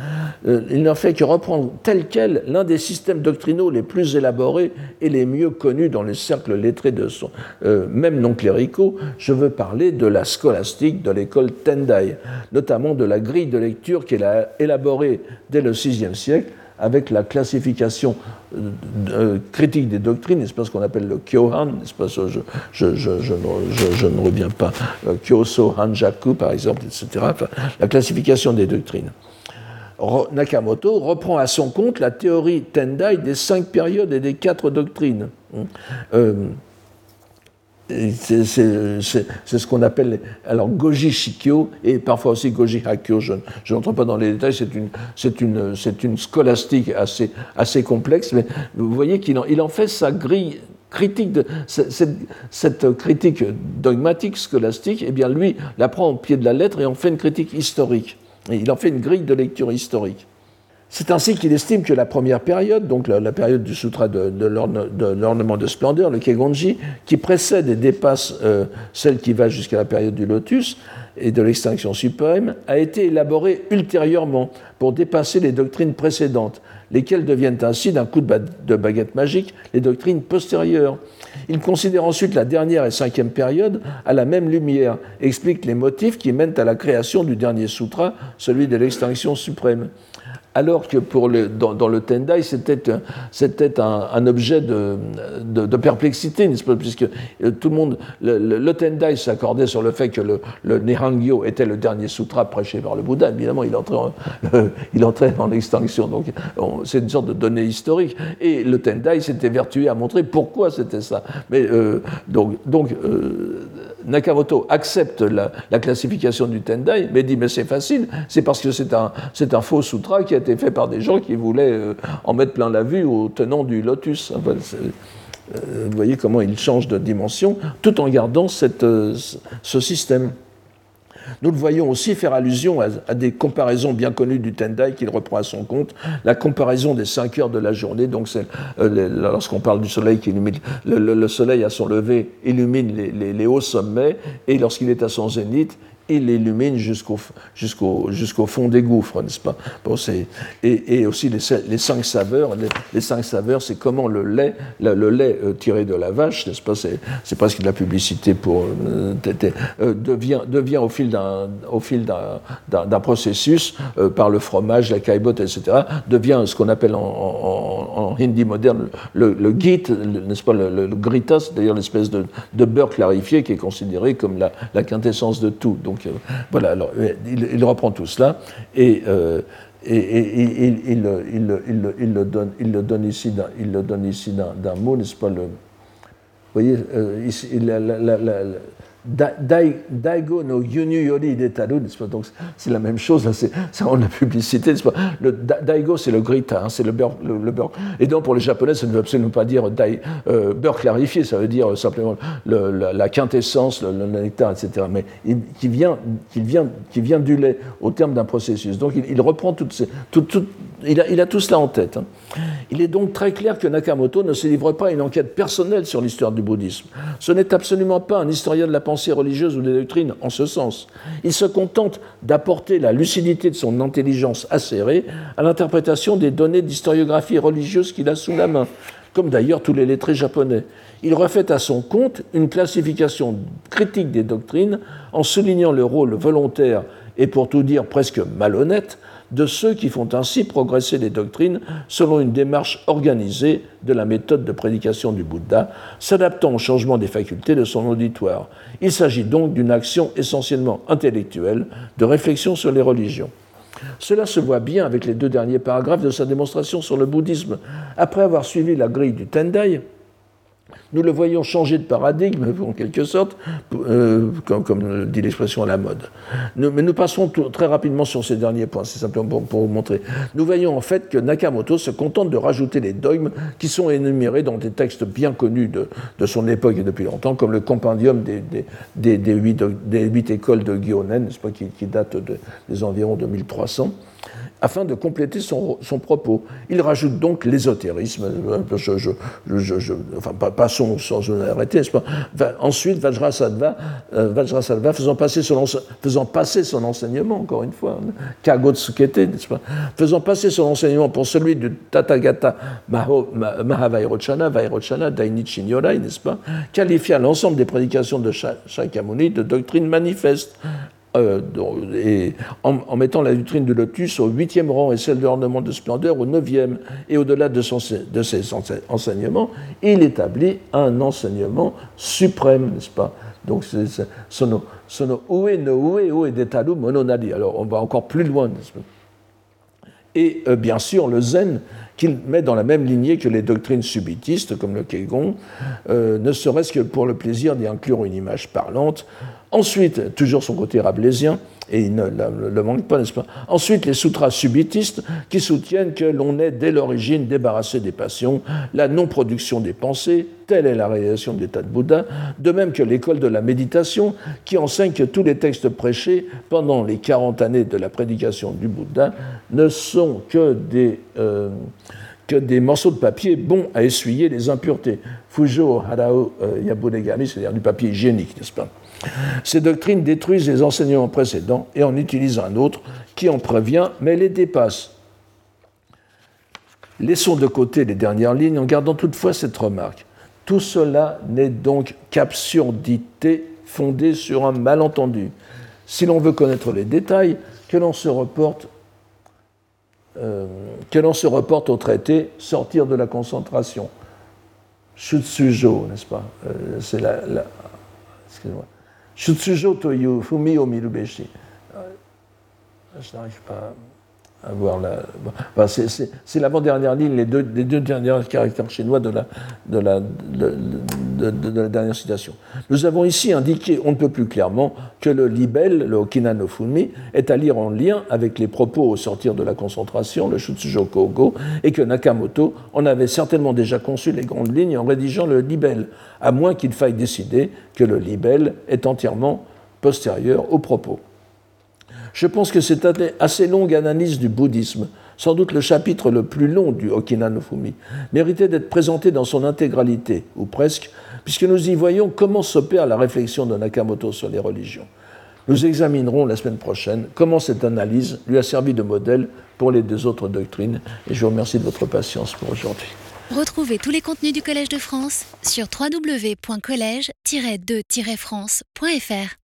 [SPEAKER 2] euh, il ne fait que reprendre tel quel l'un des systèmes doctrinaux les plus élaborés et les mieux connus dans les cercles lettrés de son, euh, même non cléricaux. Je veux parler de la scolastique de l'école Tendai, notamment de la grille de lecture qu'elle a élaborée dès le VIe siècle avec la classification euh, euh, critique des doctrines, c'est ce qu'on appelle le Kyohan, n'est-ce je, ne reviens pas, euh, Kyoso Hanjaku par exemple, etc. la classification des doctrines. Nakamoto reprend à son compte la théorie Tendai des cinq périodes et des quatre doctrines. C'est ce qu'on appelle alors Goji Shikyo et parfois aussi Goji Hakyo. Je, n'entre pas dans les détails, c'est une, une, une scolastique assez, assez complexe, mais vous voyez qu'il en, il en fait sa grille critique de cette, cette, critique dogmatique scolastique, eh bien lui la prend au pied de la lettre et en fait une critique historique. Il en fait une grille de lecture historique. C'est ainsi qu'il estime que la première période, donc la, période du sutra de, de l'ornement de splendeur, le Kegonji, qui précède et dépasse euh, celle qui va jusqu'à la période du lotus et de l'extinction suprême, a été élaborée ultérieurement pour dépasser les doctrines précédentes, lesquelles deviennent ainsi, d'un coup de baguette magique, les doctrines postérieures. Il considère ensuite la dernière et cinquième période à la même lumière, explique les motifs qui mènent à la création du dernier sutra, celui de l'extinction suprême alors que pour dans, le Tendai, c'était un, un, objet de, perplexité, Puisque euh, tout le monde, le, Tendai s'accordait sur le fait que le, le, Nihangyo était le dernier sutra prêché par le Bouddha. Évidemment, il entrait en, <laughs> il entrait en extinction. Donc, c'est une sorte de donnée historique. Et le Tendai s'était vertué à montrer pourquoi c'était ça. Mais euh, donc, donc euh, Nakamoto accepte la, classification du Tendai, mais dit mais c'est facile, c'est parce que c'est un, un faux sutra qui a été fait par des gens qui voulaient euh, en mettre plein la vue au tenant du lotus. Euh, vous voyez comment il change de dimension tout en gardant euh, ce système. Nous le voyons aussi faire allusion à, des comparaisons bien connues du Tendai qu'il reprend à son compte. La comparaison des cinq heures de la journée, donc c'est lorsqu'on parle du soleil qui illumine, le, soleil à son lever illumine les, les hauts sommets, et lorsqu'il est à son zénith, il illumine jusqu'au jusqu'au jusqu'au fond des gouffres, n'est-ce pas? Bon, et, et, aussi les, les, cinq saveurs. Les, cinq saveurs, c'est comment le lait, le, lait euh, tiré de la vache, n'est-ce pas? C'est presque de la publicité pour euh, euh, devient devient au fil d'un au fil d'un processus par le fromage, la caillebotte, etc. devient ce qu'on appelle en, en, hindi moderne le, le git, n'est-ce pas? Le, le, grita, c'est-à-dire l'espèce de, de, beurre clarifié qui est considéré comme la, la quintessence de tout. Donc voilà, alors, il, reprend tout cela et, il, le donne, il le donne ici, il le donne ici d'un mot, n'est-ce pas le, Vous voyez, ici, la, Daigo no Yunu Yori donc c'est la même chose, c'est la publicité, le Daigo c'est le grita, hein, c'est le beurre, Et donc pour les japonais, ça ne veut absolument pas dire euh, beurre clarifié, ça veut dire simplement la, quintessence, le, nectar, etc. Mais qui, vient, qui, vient, qui vient du lait au terme d'un processus. Donc il, reprend toutes ces, il, a, tout cela en tête. Hein. Il est donc très clair que Nakamoto ne se livre pas à une enquête personnelle sur l'histoire du bouddhisme. Ce n'est absolument pas un historien de la pensée religieuse ou des doctrines en ce sens. Il se contente d'apporter la lucidité de son intelligence acérée à l'interprétation des données d'historiographie religieuse qu'il a sous la main, comme d'ailleurs tous les lettrés japonais. Il refait à son compte une classification critique des doctrines en soulignant le rôle volontaire et pour tout dire presque malhonnête de ceux qui font ainsi progresser les doctrines selon une démarche organisée de la méthode de prédication du Bouddha, s'adaptant au changement des facultés de son auditoire. Il s'agit donc d'une action essentiellement intellectuelle de réflexion sur les religions. Cela se voit bien avec les deux derniers paragraphes de sa démonstration sur le bouddhisme. Après avoir suivi la grille du Tendai, nous le voyons changer de paradigme, en quelque sorte, euh, comme, dit l'expression à la mode. mais nous passons très rapidement sur ces derniers points, c'est simplement pour, vous montrer. Nous voyons en fait que Nakamoto se contente de rajouter les dogmes qui sont énumérés dans des textes bien connus de, son époque et depuis longtemps, comme le compendium des, des, des, huit, écoles de Gyonen, pas, qui, date des environs de 1300 afin de compléter son, propos. Il rajoute donc l'ésotérisme, je, enfin passons sans arrêter, Ensuite, Vajrasattva, euh, Vajrasattva faisant, passer son, faisant passer son enseignement, encore une fois, hein, Kagotsukete, n'est-ce pas Faisant passer son enseignement pour celui du Tathagata Mahavairochana, Vairochana, Dainichi Nyorai, n'est-ce pas Qualifia l'ensemble des prédications de Shakyamuni de doctrine manifeste euh, en, mettant la vitrine du lotus au huitième rang et celle de l'ornement de splendeur au neuvième. Et au-delà de, de ses enseignements, il établit un enseignement suprême, n'est-ce pas? Donc, sono, ue no ue detaru mononadi. Alors, on va encore plus loin, n'est-ce pas? Et euh, bien sûr, le zen, qu'il met dans la même lignée que les doctrines subitistes, comme le Kegon, euh, ne serait-ce que pour le plaisir d'y inclure une image parlante, Ensuite, toujours son côté rabelaisien, et il ne le, manque pas, n'est-ce pas? Ensuite, les sutras subitistes qui soutiennent que l'on est dès l'origine débarrassé des passions, la non-production des pensées, telle est la réalisation de l'état de Bouddha, de même que l'école de la méditation qui enseigne que tous les textes prêchés pendant les 40 années de la prédication du Bouddha ne sont que des... Euh, que des morceaux de papier bons à essuyer les impuretés. Fujo harao euh, yabunegami, c'est-à-dire du papier hygiénique, n'est-ce pas? Ces doctrines détruisent les enseignements précédents et en utilisent un autre qui en prévient, mais les dépasse. Laissons de côté les dernières lignes en gardant toutefois cette remarque. Tout cela n'est donc qu'absurdité fondée sur un malentendu. Si l'on veut connaître les détails, que l'on se reporte euh, que l'on se reporte au traité Sortir de la concentration. Shutsujo, n'est-ce pas? Euh, C'est la. la Excusez-moi. Shutsujo toyu fumi o mirubeshi. Euh, je n'arrive pas avoir la. c'est l'avant-dernière ligne, les deux, derniers caractères chinois de la, de, la, de, la, dernière citation. Nous avons ici indiqué, on ne peut plus clairement, que le libelle, le Okina no Fumi, est à lire en lien avec les propos au sortir de la concentration, le Shutsujo Kogo, et que Nakamoto en avait certainement déjà conçu les grandes lignes en rédigeant le libelle, à moins qu'il faille décider que le libelle est entièrement postérieur aux propos. Je pense que cette assez longue analyse du bouddhisme, sans doute le chapitre le plus long du Okina no Fumi, méritait d'être présenté dans son intégralité, ou presque, puisque nous y voyons comment s'opère la réflexion de Nakamoto sur les religions. Nous examinerons la semaine prochaine comment cette analyse lui a servi de modèle pour les deux autres doctrines, et je vous remercie de votre patience pour aujourd'hui.
[SPEAKER 1] Retrouvez tous les contenus du Collège de France sur www.colège-2-france.fr.